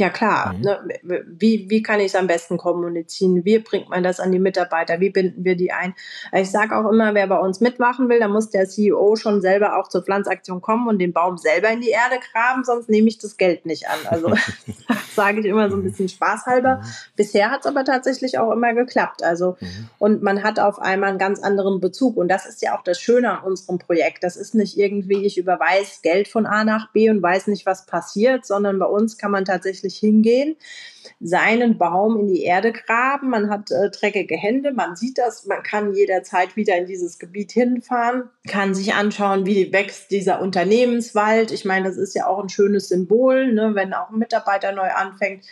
Ja klar, mhm. ne? wie, wie kann ich es am besten kommunizieren? Wie bringt man das an die Mitarbeiter? Wie binden wir die ein? Ich sage auch immer, wer bei uns mitmachen will, dann muss der CEO schon selber auch zur Pflanzaktion kommen und den Baum selber in die Erde graben, sonst nehme ich das Geld nicht an. Also sage ich immer so ein bisschen spaßhalber. Mhm. Bisher hat es aber tatsächlich auch immer geklappt. Also mhm. und man hat auf einmal einen ganz anderen Bezug und das ist ja auch das Schöne an unserem Projekt. Das ist nicht irgendwie, ich überweise Geld von A nach B und weiß nicht, was passiert, sondern bei uns kann man tatsächlich wirklich hingehen, seinen Baum in die Erde graben. Man hat äh, dreckige Hände, man sieht das, man kann jederzeit wieder in dieses Gebiet hinfahren, kann sich anschauen, wie wächst dieser Unternehmenswald. Ich meine, das ist ja auch ein schönes Symbol, ne, wenn auch ein Mitarbeiter neu anfängt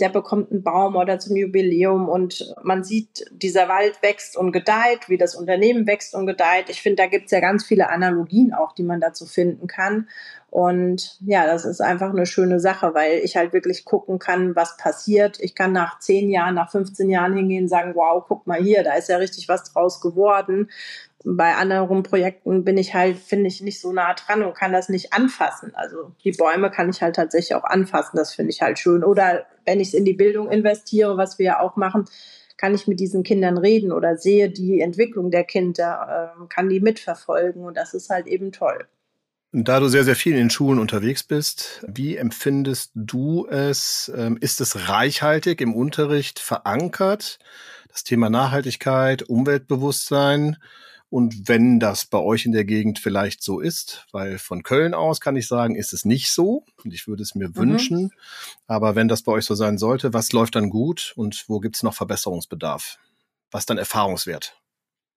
der bekommt einen Baum oder zum Jubiläum und man sieht, dieser Wald wächst und gedeiht, wie das Unternehmen wächst und gedeiht. Ich finde, da gibt es ja ganz viele Analogien auch, die man dazu finden kann. Und ja, das ist einfach eine schöne Sache, weil ich halt wirklich gucken kann, was passiert. Ich kann nach zehn Jahren, nach 15 Jahren hingehen und sagen, wow, guck mal hier, da ist ja richtig was draus geworden. Bei anderen Projekten bin ich halt, finde ich, nicht so nah dran und kann das nicht anfassen. Also die Bäume kann ich halt tatsächlich auch anfassen. Das finde ich halt schön. Oder wenn ich es in die Bildung investiere, was wir ja auch machen, kann ich mit diesen Kindern reden oder sehe die Entwicklung der Kinder, äh, kann die mitverfolgen und das ist halt eben toll.
Da du sehr, sehr viel in Schulen unterwegs bist, wie empfindest du es? Ähm, ist es reichhaltig im Unterricht verankert? Das Thema Nachhaltigkeit, Umweltbewusstsein? Und wenn das bei euch in der Gegend vielleicht so ist, weil von Köln aus kann ich sagen, ist es nicht so. Und ich würde es mir mhm. wünschen. Aber wenn das bei euch so sein sollte, was läuft dann gut und wo gibt es noch Verbesserungsbedarf? Was dann Erfahrungswert?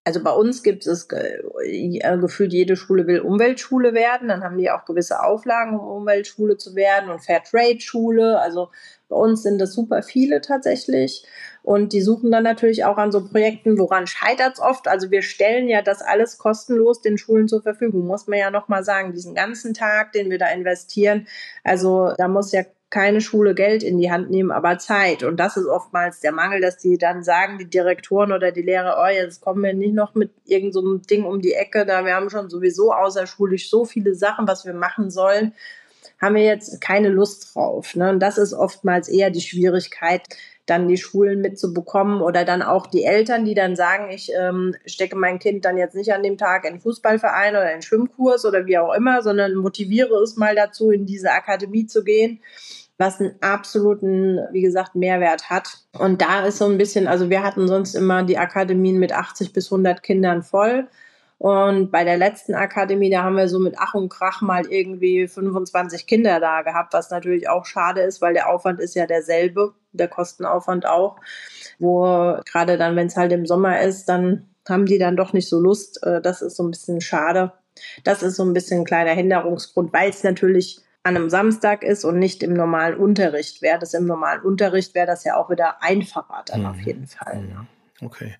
Also bei uns gibt es äh, gefühlt, jede Schule will Umweltschule werden. Dann haben die auch gewisse Auflagen, um Umweltschule zu werden und Fairtrade-Schule. Also bei uns sind das super viele tatsächlich. Und die suchen dann natürlich auch an so Projekten, woran scheitert es oft. Also wir stellen ja das alles kostenlos den Schulen zur Verfügung, muss man ja nochmal sagen, diesen ganzen Tag, den wir da investieren. Also da muss ja keine Schule Geld in die Hand nehmen, aber Zeit. Und das ist oftmals der Mangel, dass die dann sagen, die Direktoren oder die Lehrer, oh, jetzt kommen wir nicht noch mit irgendeinem so Ding um die Ecke, da wir haben schon sowieso außerschulisch so viele Sachen, was wir machen sollen, haben wir jetzt keine Lust drauf. Ne? Und das ist oftmals eher die Schwierigkeit, dann die Schulen mitzubekommen oder dann auch die Eltern, die dann sagen, ich ähm, stecke mein Kind dann jetzt nicht an dem Tag in den Fußballverein oder in den Schwimmkurs oder wie auch immer, sondern motiviere es mal dazu, in diese Akademie zu gehen was einen absoluten, wie gesagt, Mehrwert hat. Und da ist so ein bisschen, also wir hatten sonst immer die Akademien mit 80 bis 100 Kindern voll. Und bei der letzten Akademie, da haben wir so mit Ach und Krach mal irgendwie 25 Kinder da gehabt, was natürlich auch schade ist, weil der Aufwand ist ja derselbe, der Kostenaufwand auch. Wo gerade dann, wenn es halt im Sommer ist, dann haben die dann doch nicht so Lust. Äh, das ist so ein bisschen schade. Das ist so ein bisschen ein kleiner Hinderungsgrund, weil es natürlich an einem Samstag ist und nicht im normalen Unterricht. Wäre das im normalen Unterricht, wäre das ja auch wieder einfacher dann mhm. auf jeden Fall.
Ja. Okay.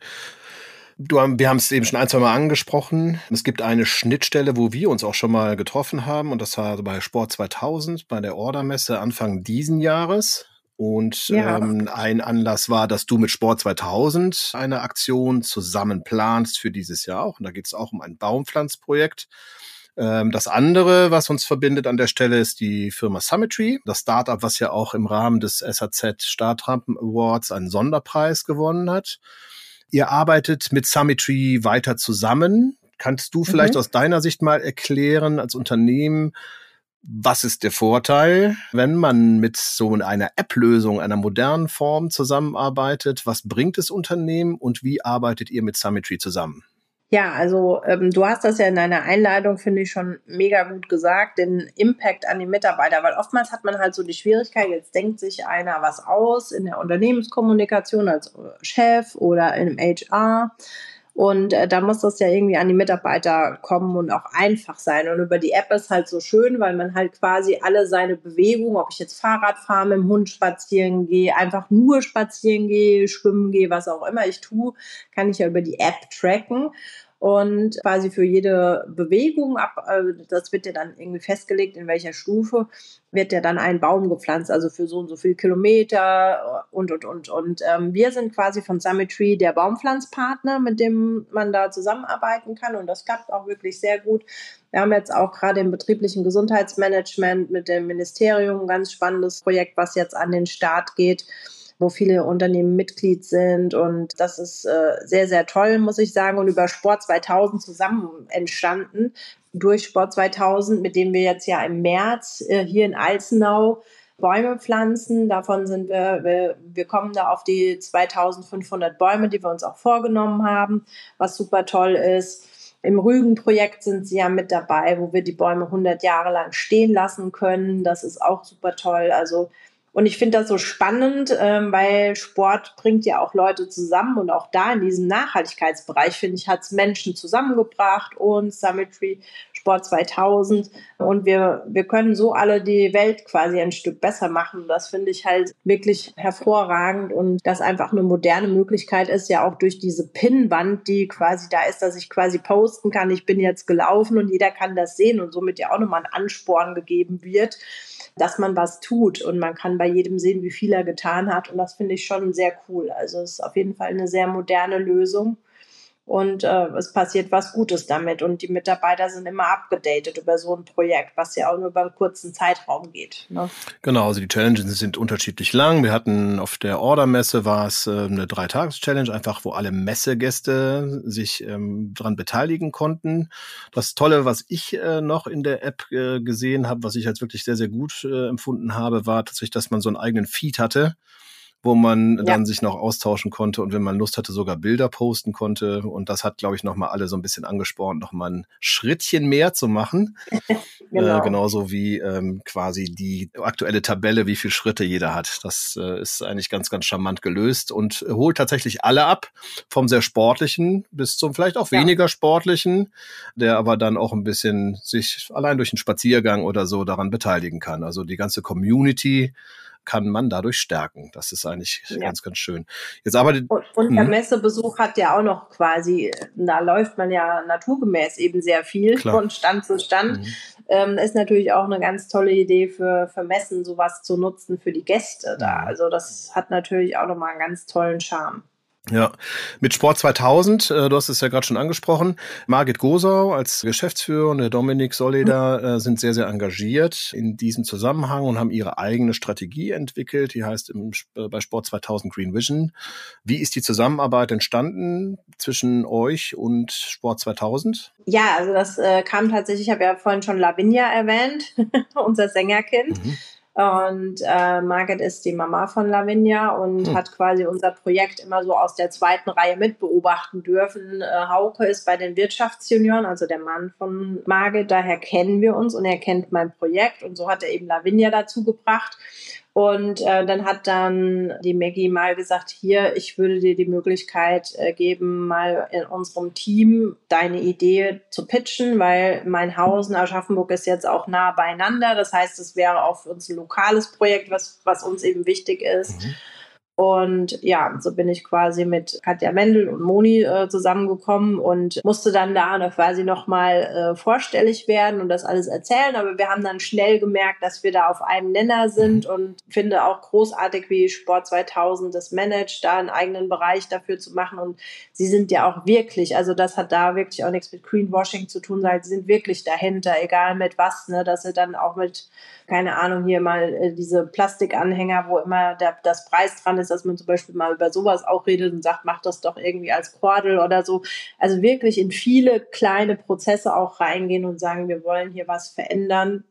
Du, wir haben es eben schon ein, zwei Mal angesprochen. Es gibt eine Schnittstelle, wo wir uns auch schon mal getroffen haben. Und das war bei Sport 2000, bei der Ordermesse Anfang diesen Jahres. Und ja. ähm, ein Anlass war, dass du mit Sport 2000 eine Aktion zusammen planst für dieses Jahr auch. Und da geht es auch um ein Baumpflanzprojekt. Ähm, das andere, was uns verbindet an der Stelle, ist die Firma Summitry, das Startup, was ja auch im Rahmen des SAZ Startrampen Awards einen Sonderpreis gewonnen hat. Ihr arbeitet mit Summitry weiter zusammen. Kannst du vielleicht mhm. aus deiner Sicht mal erklären als Unternehmen, was ist der Vorteil, wenn man mit so einer App-Lösung, einer modernen Form zusammenarbeitet? Was bringt es Unternehmen und wie arbeitet ihr mit Summitry zusammen?
Ja, also ähm, du hast das ja in deiner Einleitung, finde ich, schon mega gut gesagt, den Impact an die Mitarbeiter, weil oftmals hat man halt so die Schwierigkeit, jetzt denkt sich einer was aus in der Unternehmenskommunikation als Chef oder im HR und äh, da muss das ja irgendwie an die Mitarbeiter kommen und auch einfach sein. Und über die App ist halt so schön, weil man halt quasi alle seine Bewegungen, ob ich jetzt Fahrrad fahre, mit dem Hund spazieren gehe, einfach nur spazieren gehe, schwimmen gehe, was auch immer ich tue, kann ich ja über die App tracken und quasi für jede Bewegung ab, äh, das wird ja dann irgendwie festgelegt, in welcher Stufe, wird ja dann ein Baum gepflanzt, also für so und so viel Kilometer und, und, und. Und ähm, wir sind quasi von Summit Tree der Baumpflanzpartner, mit dem man da zusammenarbeiten kann und das klappt auch wirklich sehr gut. Wir haben jetzt auch gerade im betrieblichen Gesundheitsmanagement mit dem Ministerium ein ganz spannendes Projekt, was jetzt an den Start geht wo viele Unternehmen Mitglied sind. Und das ist äh, sehr, sehr toll, muss ich sagen. Und über Sport 2000 zusammen entstanden. Durch Sport 2000, mit dem wir jetzt ja im März äh, hier in Alzenau Bäume pflanzen. Davon sind wir, wir, wir kommen da auf die 2500 Bäume, die wir uns auch vorgenommen haben, was super toll ist. Im Rügenprojekt sind sie ja mit dabei, wo wir die Bäume 100 Jahre lang stehen lassen können. Das ist auch super toll. Also und ich finde das so spannend, ähm, weil Sport bringt ja auch Leute zusammen und auch da in diesem Nachhaltigkeitsbereich, finde ich, hat es Menschen zusammengebracht und Summitry Sport 2000 und wir, wir können so alle die Welt quasi ein Stück besser machen. Das finde ich halt wirklich hervorragend und das einfach eine moderne Möglichkeit ist, ja auch durch diese Pinnwand, die quasi da ist, dass ich quasi posten kann, ich bin jetzt gelaufen und jeder kann das sehen und somit ja auch nochmal ein Ansporn gegeben wird dass man was tut und man kann bei jedem sehen, wie viel er getan hat. Und das finde ich schon sehr cool. Also es ist auf jeden Fall eine sehr moderne Lösung und äh, es passiert was Gutes damit und die Mitarbeiter sind immer abgedatet über so ein Projekt, was ja auch nur über einen kurzen Zeitraum geht. Ne?
Genau, also die Challenges sind unterschiedlich lang. Wir hatten auf der Ordermesse war es äh, eine Dreitages-Challenge, einfach wo alle Messegäste sich ähm, daran beteiligen konnten. Das Tolle, was ich äh, noch in der App äh, gesehen habe, was ich als wirklich sehr, sehr gut äh, empfunden habe, war tatsächlich, dass man so einen eigenen Feed hatte wo man ja. dann sich noch austauschen konnte und wenn man Lust hatte, sogar Bilder posten konnte. Und das hat, glaube ich, nochmal alle so ein bisschen angespornt, nochmal ein Schrittchen mehr zu machen. genau. Äh, genauso wie ähm, quasi die aktuelle Tabelle, wie viele Schritte jeder hat. Das äh, ist eigentlich ganz, ganz charmant gelöst und holt tatsächlich alle ab, vom sehr sportlichen bis zum vielleicht auch ja. weniger sportlichen, der aber dann auch ein bisschen sich allein durch einen Spaziergang oder so daran beteiligen kann. Also die ganze Community kann man dadurch stärken. Das ist eigentlich ja. ganz, ganz schön.
Jetzt arbeitet und, und der mhm. Messebesuch hat ja auch noch quasi, da läuft man ja naturgemäß eben sehr viel Klar. von Stand zu Stand. Mhm. Ähm, ist natürlich auch eine ganz tolle Idee für, für Messen, sowas zu nutzen für die Gäste da. Also das hat natürlich auch nochmal einen ganz tollen Charme.
Ja, mit Sport 2000, äh, du hast es ja gerade schon angesprochen, Margit Gosau als Geschäftsführer und der Dominik Solida äh, sind sehr, sehr engagiert in diesem Zusammenhang und haben ihre eigene Strategie entwickelt, die heißt im, äh, bei Sport 2000 Green Vision. Wie ist die Zusammenarbeit entstanden zwischen euch und Sport 2000?
Ja, also das kam tatsächlich, ich habe ja vorhin schon Lavinia erwähnt, unser Sängerkind. Mhm Und äh, Margit ist die Mama von Lavinia und hm. hat quasi unser Projekt immer so aus der zweiten Reihe mitbeobachten dürfen. Äh, Hauke ist bei den Wirtschaftsjunioren, also der Mann von Margit, daher kennen wir uns und er kennt mein Projekt und so hat er eben Lavinia dazu gebracht. Und äh, dann hat dann die Maggie mal gesagt, hier, ich würde dir die Möglichkeit äh, geben, mal in unserem Team deine Idee zu pitchen, weil mein Haus in Aschaffenburg ist jetzt auch nah beieinander. Das heißt, es wäre auch für uns ein lokales Projekt, was, was uns eben wichtig ist. Mhm. Und ja, so bin ich quasi mit Katja Mendel und Moni äh, zusammengekommen und musste dann da quasi nochmal äh, vorstellig werden und das alles erzählen. Aber wir haben dann schnell gemerkt, dass wir da auf einem Nenner sind mhm. und finde auch großartig, wie Sport 2000 das managt, da einen eigenen Bereich dafür zu machen. Und sie sind ja auch wirklich, also das hat da wirklich auch nichts mit Greenwashing zu tun, sondern sie sind wirklich dahinter, egal mit was, ne, dass sie dann auch mit keine Ahnung, hier mal äh, diese Plastikanhänger, wo immer der, das Preis dran ist, dass man zum Beispiel mal über sowas auch redet und sagt, mach das doch irgendwie als Kordel oder so. Also wirklich in viele kleine Prozesse auch reingehen und sagen, wir wollen hier was verändern.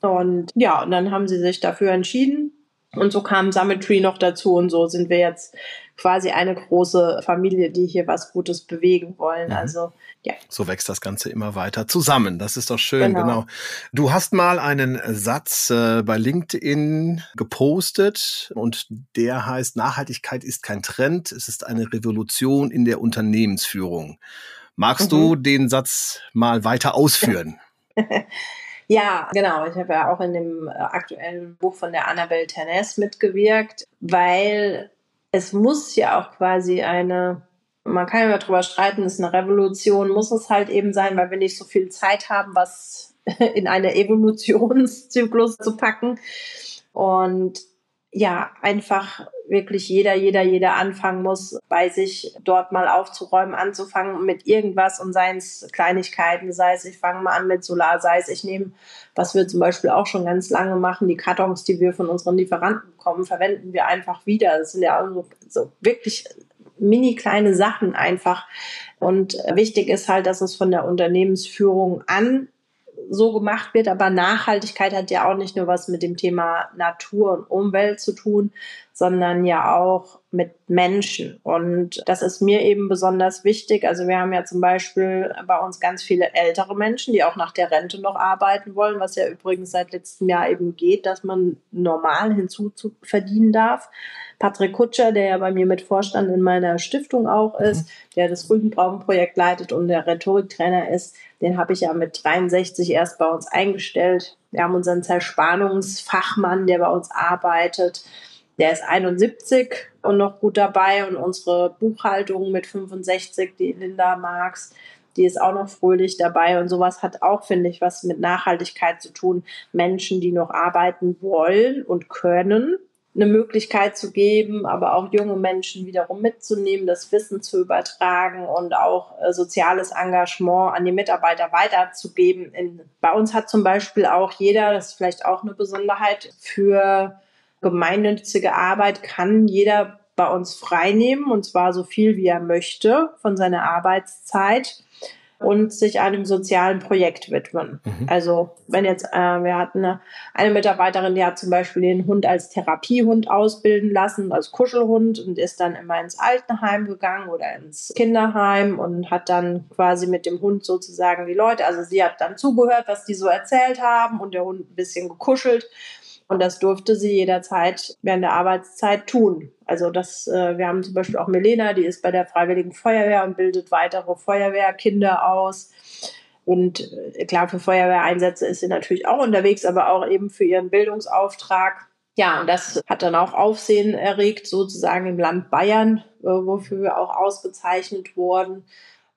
Und ja, und dann haben sie sich dafür entschieden. Und so kam Summit Tree noch dazu und so sind wir jetzt quasi eine große Familie, die hier was Gutes bewegen wollen. Mhm. Also ja.
So wächst das Ganze immer weiter zusammen. Das ist doch schön, genau. genau. Du hast mal einen Satz äh, bei LinkedIn gepostet und der heißt, Nachhaltigkeit ist kein Trend, es ist eine Revolution in der Unternehmensführung. Magst mhm. du den Satz mal weiter ausführen?
Ja, genau. Ich habe ja auch in dem äh, aktuellen Buch von der Annabelle Ternes mitgewirkt, weil es muss ja auch quasi eine, man kann ja darüber streiten, ist eine Revolution, muss es halt eben sein, weil wir nicht so viel Zeit haben, was in eine Evolutionszyklus zu packen. Und ja, einfach wirklich jeder, jeder, jeder anfangen muss, bei sich dort mal aufzuräumen, anzufangen mit irgendwas und seien es Kleinigkeiten, sei es, ich fange mal an mit Solar, sei es, ich nehme, was wir zum Beispiel auch schon ganz lange machen, die Kartons, die wir von unseren Lieferanten bekommen, verwenden wir einfach wieder. Das sind ja auch so, so wirklich mini kleine Sachen einfach. Und wichtig ist halt, dass es von der Unternehmensführung an so gemacht wird. Aber Nachhaltigkeit hat ja auch nicht nur was mit dem Thema Natur und Umwelt zu tun, sondern ja auch mit Menschen. Und das ist mir eben besonders wichtig. Also wir haben ja zum Beispiel bei uns ganz viele ältere Menschen, die auch nach der Rente noch arbeiten wollen, was ja übrigens seit letztem Jahr eben geht, dass man normal hinzuverdienen darf. Patrick Kutscher, der ja bei mir mit Vorstand in meiner Stiftung auch ist, mhm. der das Rügenbrauben-Projekt leitet und der Rhetoriktrainer ist, den habe ich ja mit 63 erst bei uns eingestellt. Wir haben unseren Zerspannungsfachmann, der bei uns arbeitet. Der ist 71 und noch gut dabei und unsere Buchhaltung mit 65, die Linda Marx, die ist auch noch fröhlich dabei und sowas hat auch, finde ich, was mit Nachhaltigkeit zu tun. Menschen, die noch arbeiten wollen und können, eine Möglichkeit zu geben, aber auch junge Menschen wiederum mitzunehmen, das Wissen zu übertragen und auch äh, soziales Engagement an die Mitarbeiter weiterzugeben. In, bei uns hat zum Beispiel auch jeder, das ist vielleicht auch eine Besonderheit, für gemeinnützige Arbeit kann jeder bei uns freinehmen und zwar so viel wie er möchte von seiner Arbeitszeit und sich einem sozialen Projekt widmen. Mhm. Also wenn jetzt, äh, wir hatten eine, eine, Mitarbeiterin, die hat zum Beispiel den Hund als Therapiehund ausbilden lassen, als Kuschelhund und ist dann immer ins Altenheim gegangen oder ins Kinderheim und hat dann quasi mit dem Hund sozusagen die Leute, also sie hat dann zugehört, was die so erzählt haben und der Hund ein bisschen gekuschelt und das durfte sie jederzeit während der Arbeitszeit tun. Also das, äh, wir haben zum Beispiel auch Melena, die ist bei der Freiwilligen Feuerwehr und bildet weitere Feuerwehrkinder aus. Und äh, klar, für Feuerwehreinsätze ist sie natürlich auch unterwegs, aber auch eben für ihren Bildungsauftrag. Ja, und das hat dann auch Aufsehen erregt, sozusagen im Land Bayern, äh, wofür wir auch ausgezeichnet wurden.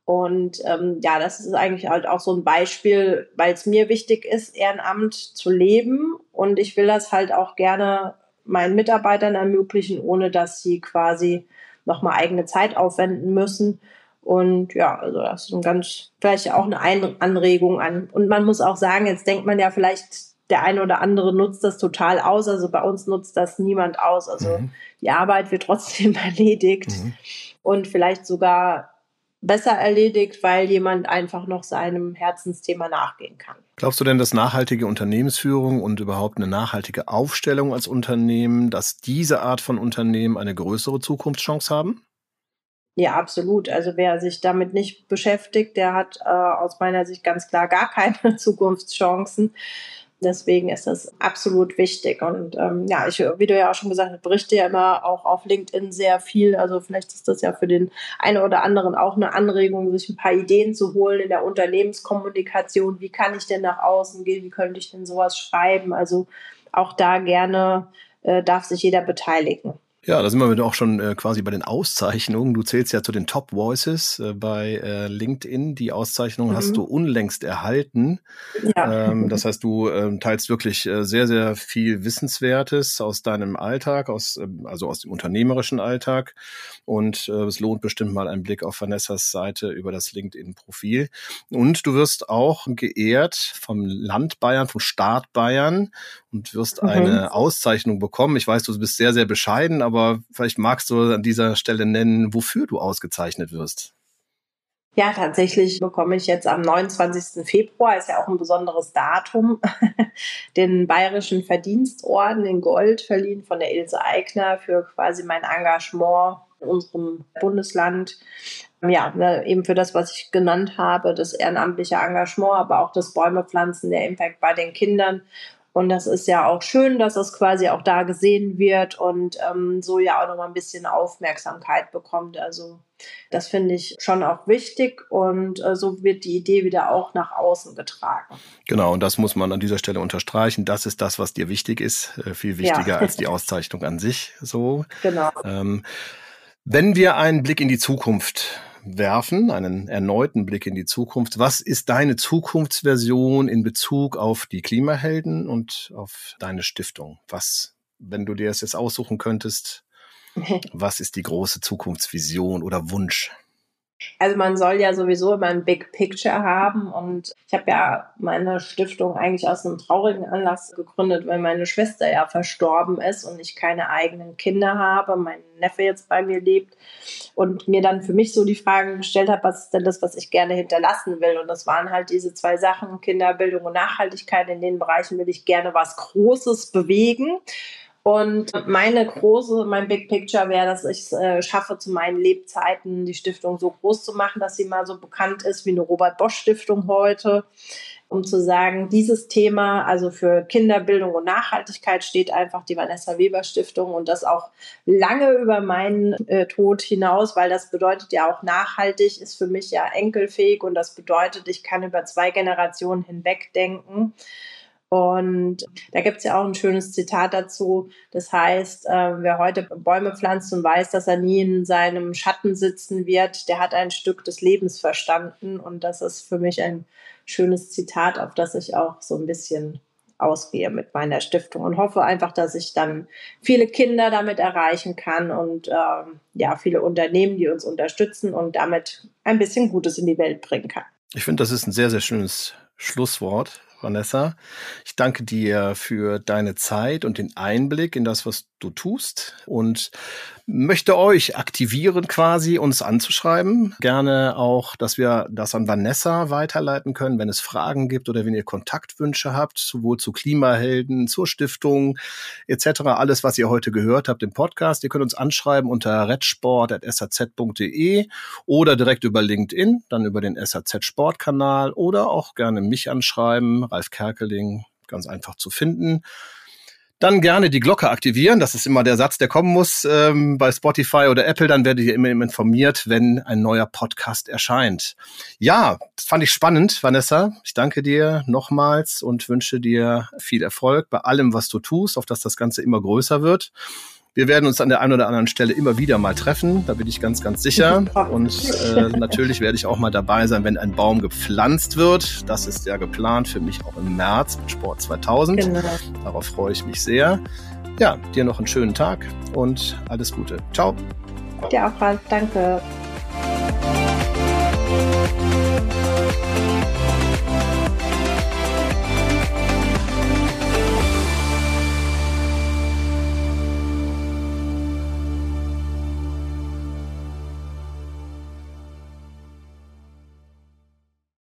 Und ähm, ja, das ist eigentlich halt auch so ein Beispiel, weil es mir wichtig ist, Ehrenamt zu leben. Und ich will das halt auch gerne meinen Mitarbeitern ermöglichen, ohne dass sie quasi nochmal eigene Zeit aufwenden müssen. Und ja, also das ist ein ganz, vielleicht auch eine Anregung an. Und man muss auch sagen, jetzt denkt man ja vielleicht, der eine oder andere nutzt das total aus. Also bei uns nutzt das niemand aus. Also mhm. die Arbeit wird trotzdem erledigt. Mhm. Und vielleicht sogar besser erledigt, weil jemand einfach noch seinem Herzensthema nachgehen kann.
Glaubst du denn, dass nachhaltige Unternehmensführung und überhaupt eine nachhaltige Aufstellung als Unternehmen, dass diese Art von Unternehmen eine größere Zukunftschance haben?
Ja, absolut. Also wer sich damit nicht beschäftigt, der hat äh, aus meiner Sicht ganz klar gar keine Zukunftschancen. Deswegen ist das absolut wichtig. Und ähm, ja, ich, wie du ja auch schon gesagt hast, berichte ja immer auch auf LinkedIn sehr viel. Also vielleicht ist das ja für den einen oder anderen auch eine Anregung, sich ein paar Ideen zu holen in der Unternehmenskommunikation. Wie kann ich denn nach außen gehen? Wie könnte ich denn sowas schreiben? Also auch da gerne äh, darf sich jeder beteiligen.
Ja, da sind wir auch schon äh, quasi bei den Auszeichnungen. Du zählst ja zu den Top Voices äh, bei äh, LinkedIn. Die Auszeichnung mhm. hast du unlängst erhalten. Ja. Ähm, das heißt, du ähm, teilst wirklich äh, sehr, sehr viel Wissenswertes aus deinem Alltag, aus, ähm, also aus dem unternehmerischen Alltag. Und äh, es lohnt bestimmt mal einen Blick auf Vanessas Seite über das LinkedIn-Profil. Und du wirst auch geehrt vom Land Bayern, vom Staat Bayern und wirst mhm. eine Auszeichnung bekommen. Ich weiß, du bist sehr, sehr bescheiden, aber vielleicht magst du an dieser Stelle nennen, wofür du ausgezeichnet wirst.
Ja, tatsächlich bekomme ich jetzt am 29. Februar, ist ja auch ein besonderes Datum, den Bayerischen Verdienstorden in Gold verliehen von der Ilse Eigner für quasi mein Engagement in unserem Bundesland. Ja, ne, eben für das, was ich genannt habe, das ehrenamtliche Engagement, aber auch das Bäume pflanzen, der Impact bei den Kindern. Und das ist ja auch schön, dass das quasi auch da gesehen wird und ähm, so ja auch nochmal ein bisschen Aufmerksamkeit bekommt. Also das finde ich schon auch wichtig und äh, so wird die Idee wieder auch nach außen getragen.
Genau, und das muss man an dieser Stelle unterstreichen. Das ist das, was dir wichtig ist, äh, viel wichtiger ja. als die Auszeichnung an sich. So.
Genau.
Ähm, wenn wir einen Blick in die Zukunft werfen, einen erneuten Blick in die Zukunft. Was ist deine Zukunftsversion in Bezug auf die Klimahelden und auf deine Stiftung? Was, wenn du dir das jetzt aussuchen könntest, was ist die große Zukunftsvision oder Wunsch?
Also man soll ja sowieso immer ein Big Picture haben und ich habe ja meine Stiftung eigentlich aus einem traurigen Anlass gegründet, weil meine Schwester ja verstorben ist und ich keine eigenen Kinder habe, mein Neffe jetzt bei mir lebt und mir dann für mich so die Frage gestellt habe, was ist denn das, was ich gerne hinterlassen will? Und das waren halt diese zwei Sachen, Kinderbildung und Nachhaltigkeit, in den Bereichen will ich gerne was Großes bewegen und meine große, mein Big Picture wäre, dass ich es äh, schaffe, zu meinen Lebzeiten die Stiftung so groß zu machen, dass sie mal so bekannt ist wie eine Robert Bosch Stiftung heute. Um zu sagen, dieses Thema, also für Kinderbildung und Nachhaltigkeit steht einfach die Vanessa Weber Stiftung und das auch lange über meinen äh, Tod hinaus, weil das bedeutet ja auch nachhaltig, ist für mich ja enkelfähig und das bedeutet, ich kann über zwei Generationen hinweg denken. Und da gibt es ja auch ein schönes Zitat dazu. Das heißt, äh, wer heute Bäume pflanzt und weiß, dass er nie in seinem Schatten sitzen wird, der hat ein Stück des Lebens verstanden. Und das ist für mich ein schönes Zitat, auf das ich auch so ein bisschen ausgehe mit meiner Stiftung und hoffe einfach, dass ich dann viele Kinder damit erreichen kann und ähm, ja, viele Unternehmen, die uns unterstützen und damit ein bisschen Gutes in die Welt bringen kann.
Ich finde, das ist ein sehr, sehr schönes Schlusswort. Vanessa. Ich danke dir für deine Zeit und den Einblick in das, was du tust und möchte euch aktivieren, quasi uns anzuschreiben. Gerne auch, dass wir das an Vanessa weiterleiten können, wenn es Fragen gibt oder wenn ihr Kontaktwünsche habt, sowohl zu Klimahelden, zur Stiftung etc. Alles, was ihr heute gehört habt im Podcast. Ihr könnt uns anschreiben unter redsport.saz.de oder direkt über LinkedIn, dann über den SAZ Sportkanal oder auch gerne mich anschreiben, Ralf Kerkeling, ganz einfach zu finden. Dann gerne die Glocke aktivieren. Das ist immer der Satz, der kommen muss ähm, bei Spotify oder Apple. Dann werdet ihr immer informiert, wenn ein neuer Podcast erscheint. Ja, das fand ich spannend, Vanessa. Ich danke dir nochmals und wünsche dir viel Erfolg bei allem, was du tust, auf dass das Ganze immer größer wird. Wir werden uns an der einen oder anderen Stelle immer wieder mal treffen, da bin ich ganz, ganz sicher. Und äh, natürlich werde ich auch mal dabei sein, wenn ein Baum gepflanzt wird. Das ist ja geplant für mich auch im März mit Sport 2000. Genau. Darauf freue ich mich sehr. Ja, dir noch einen schönen Tag und alles Gute. Ciao.
Dir auch, Ralf. Danke.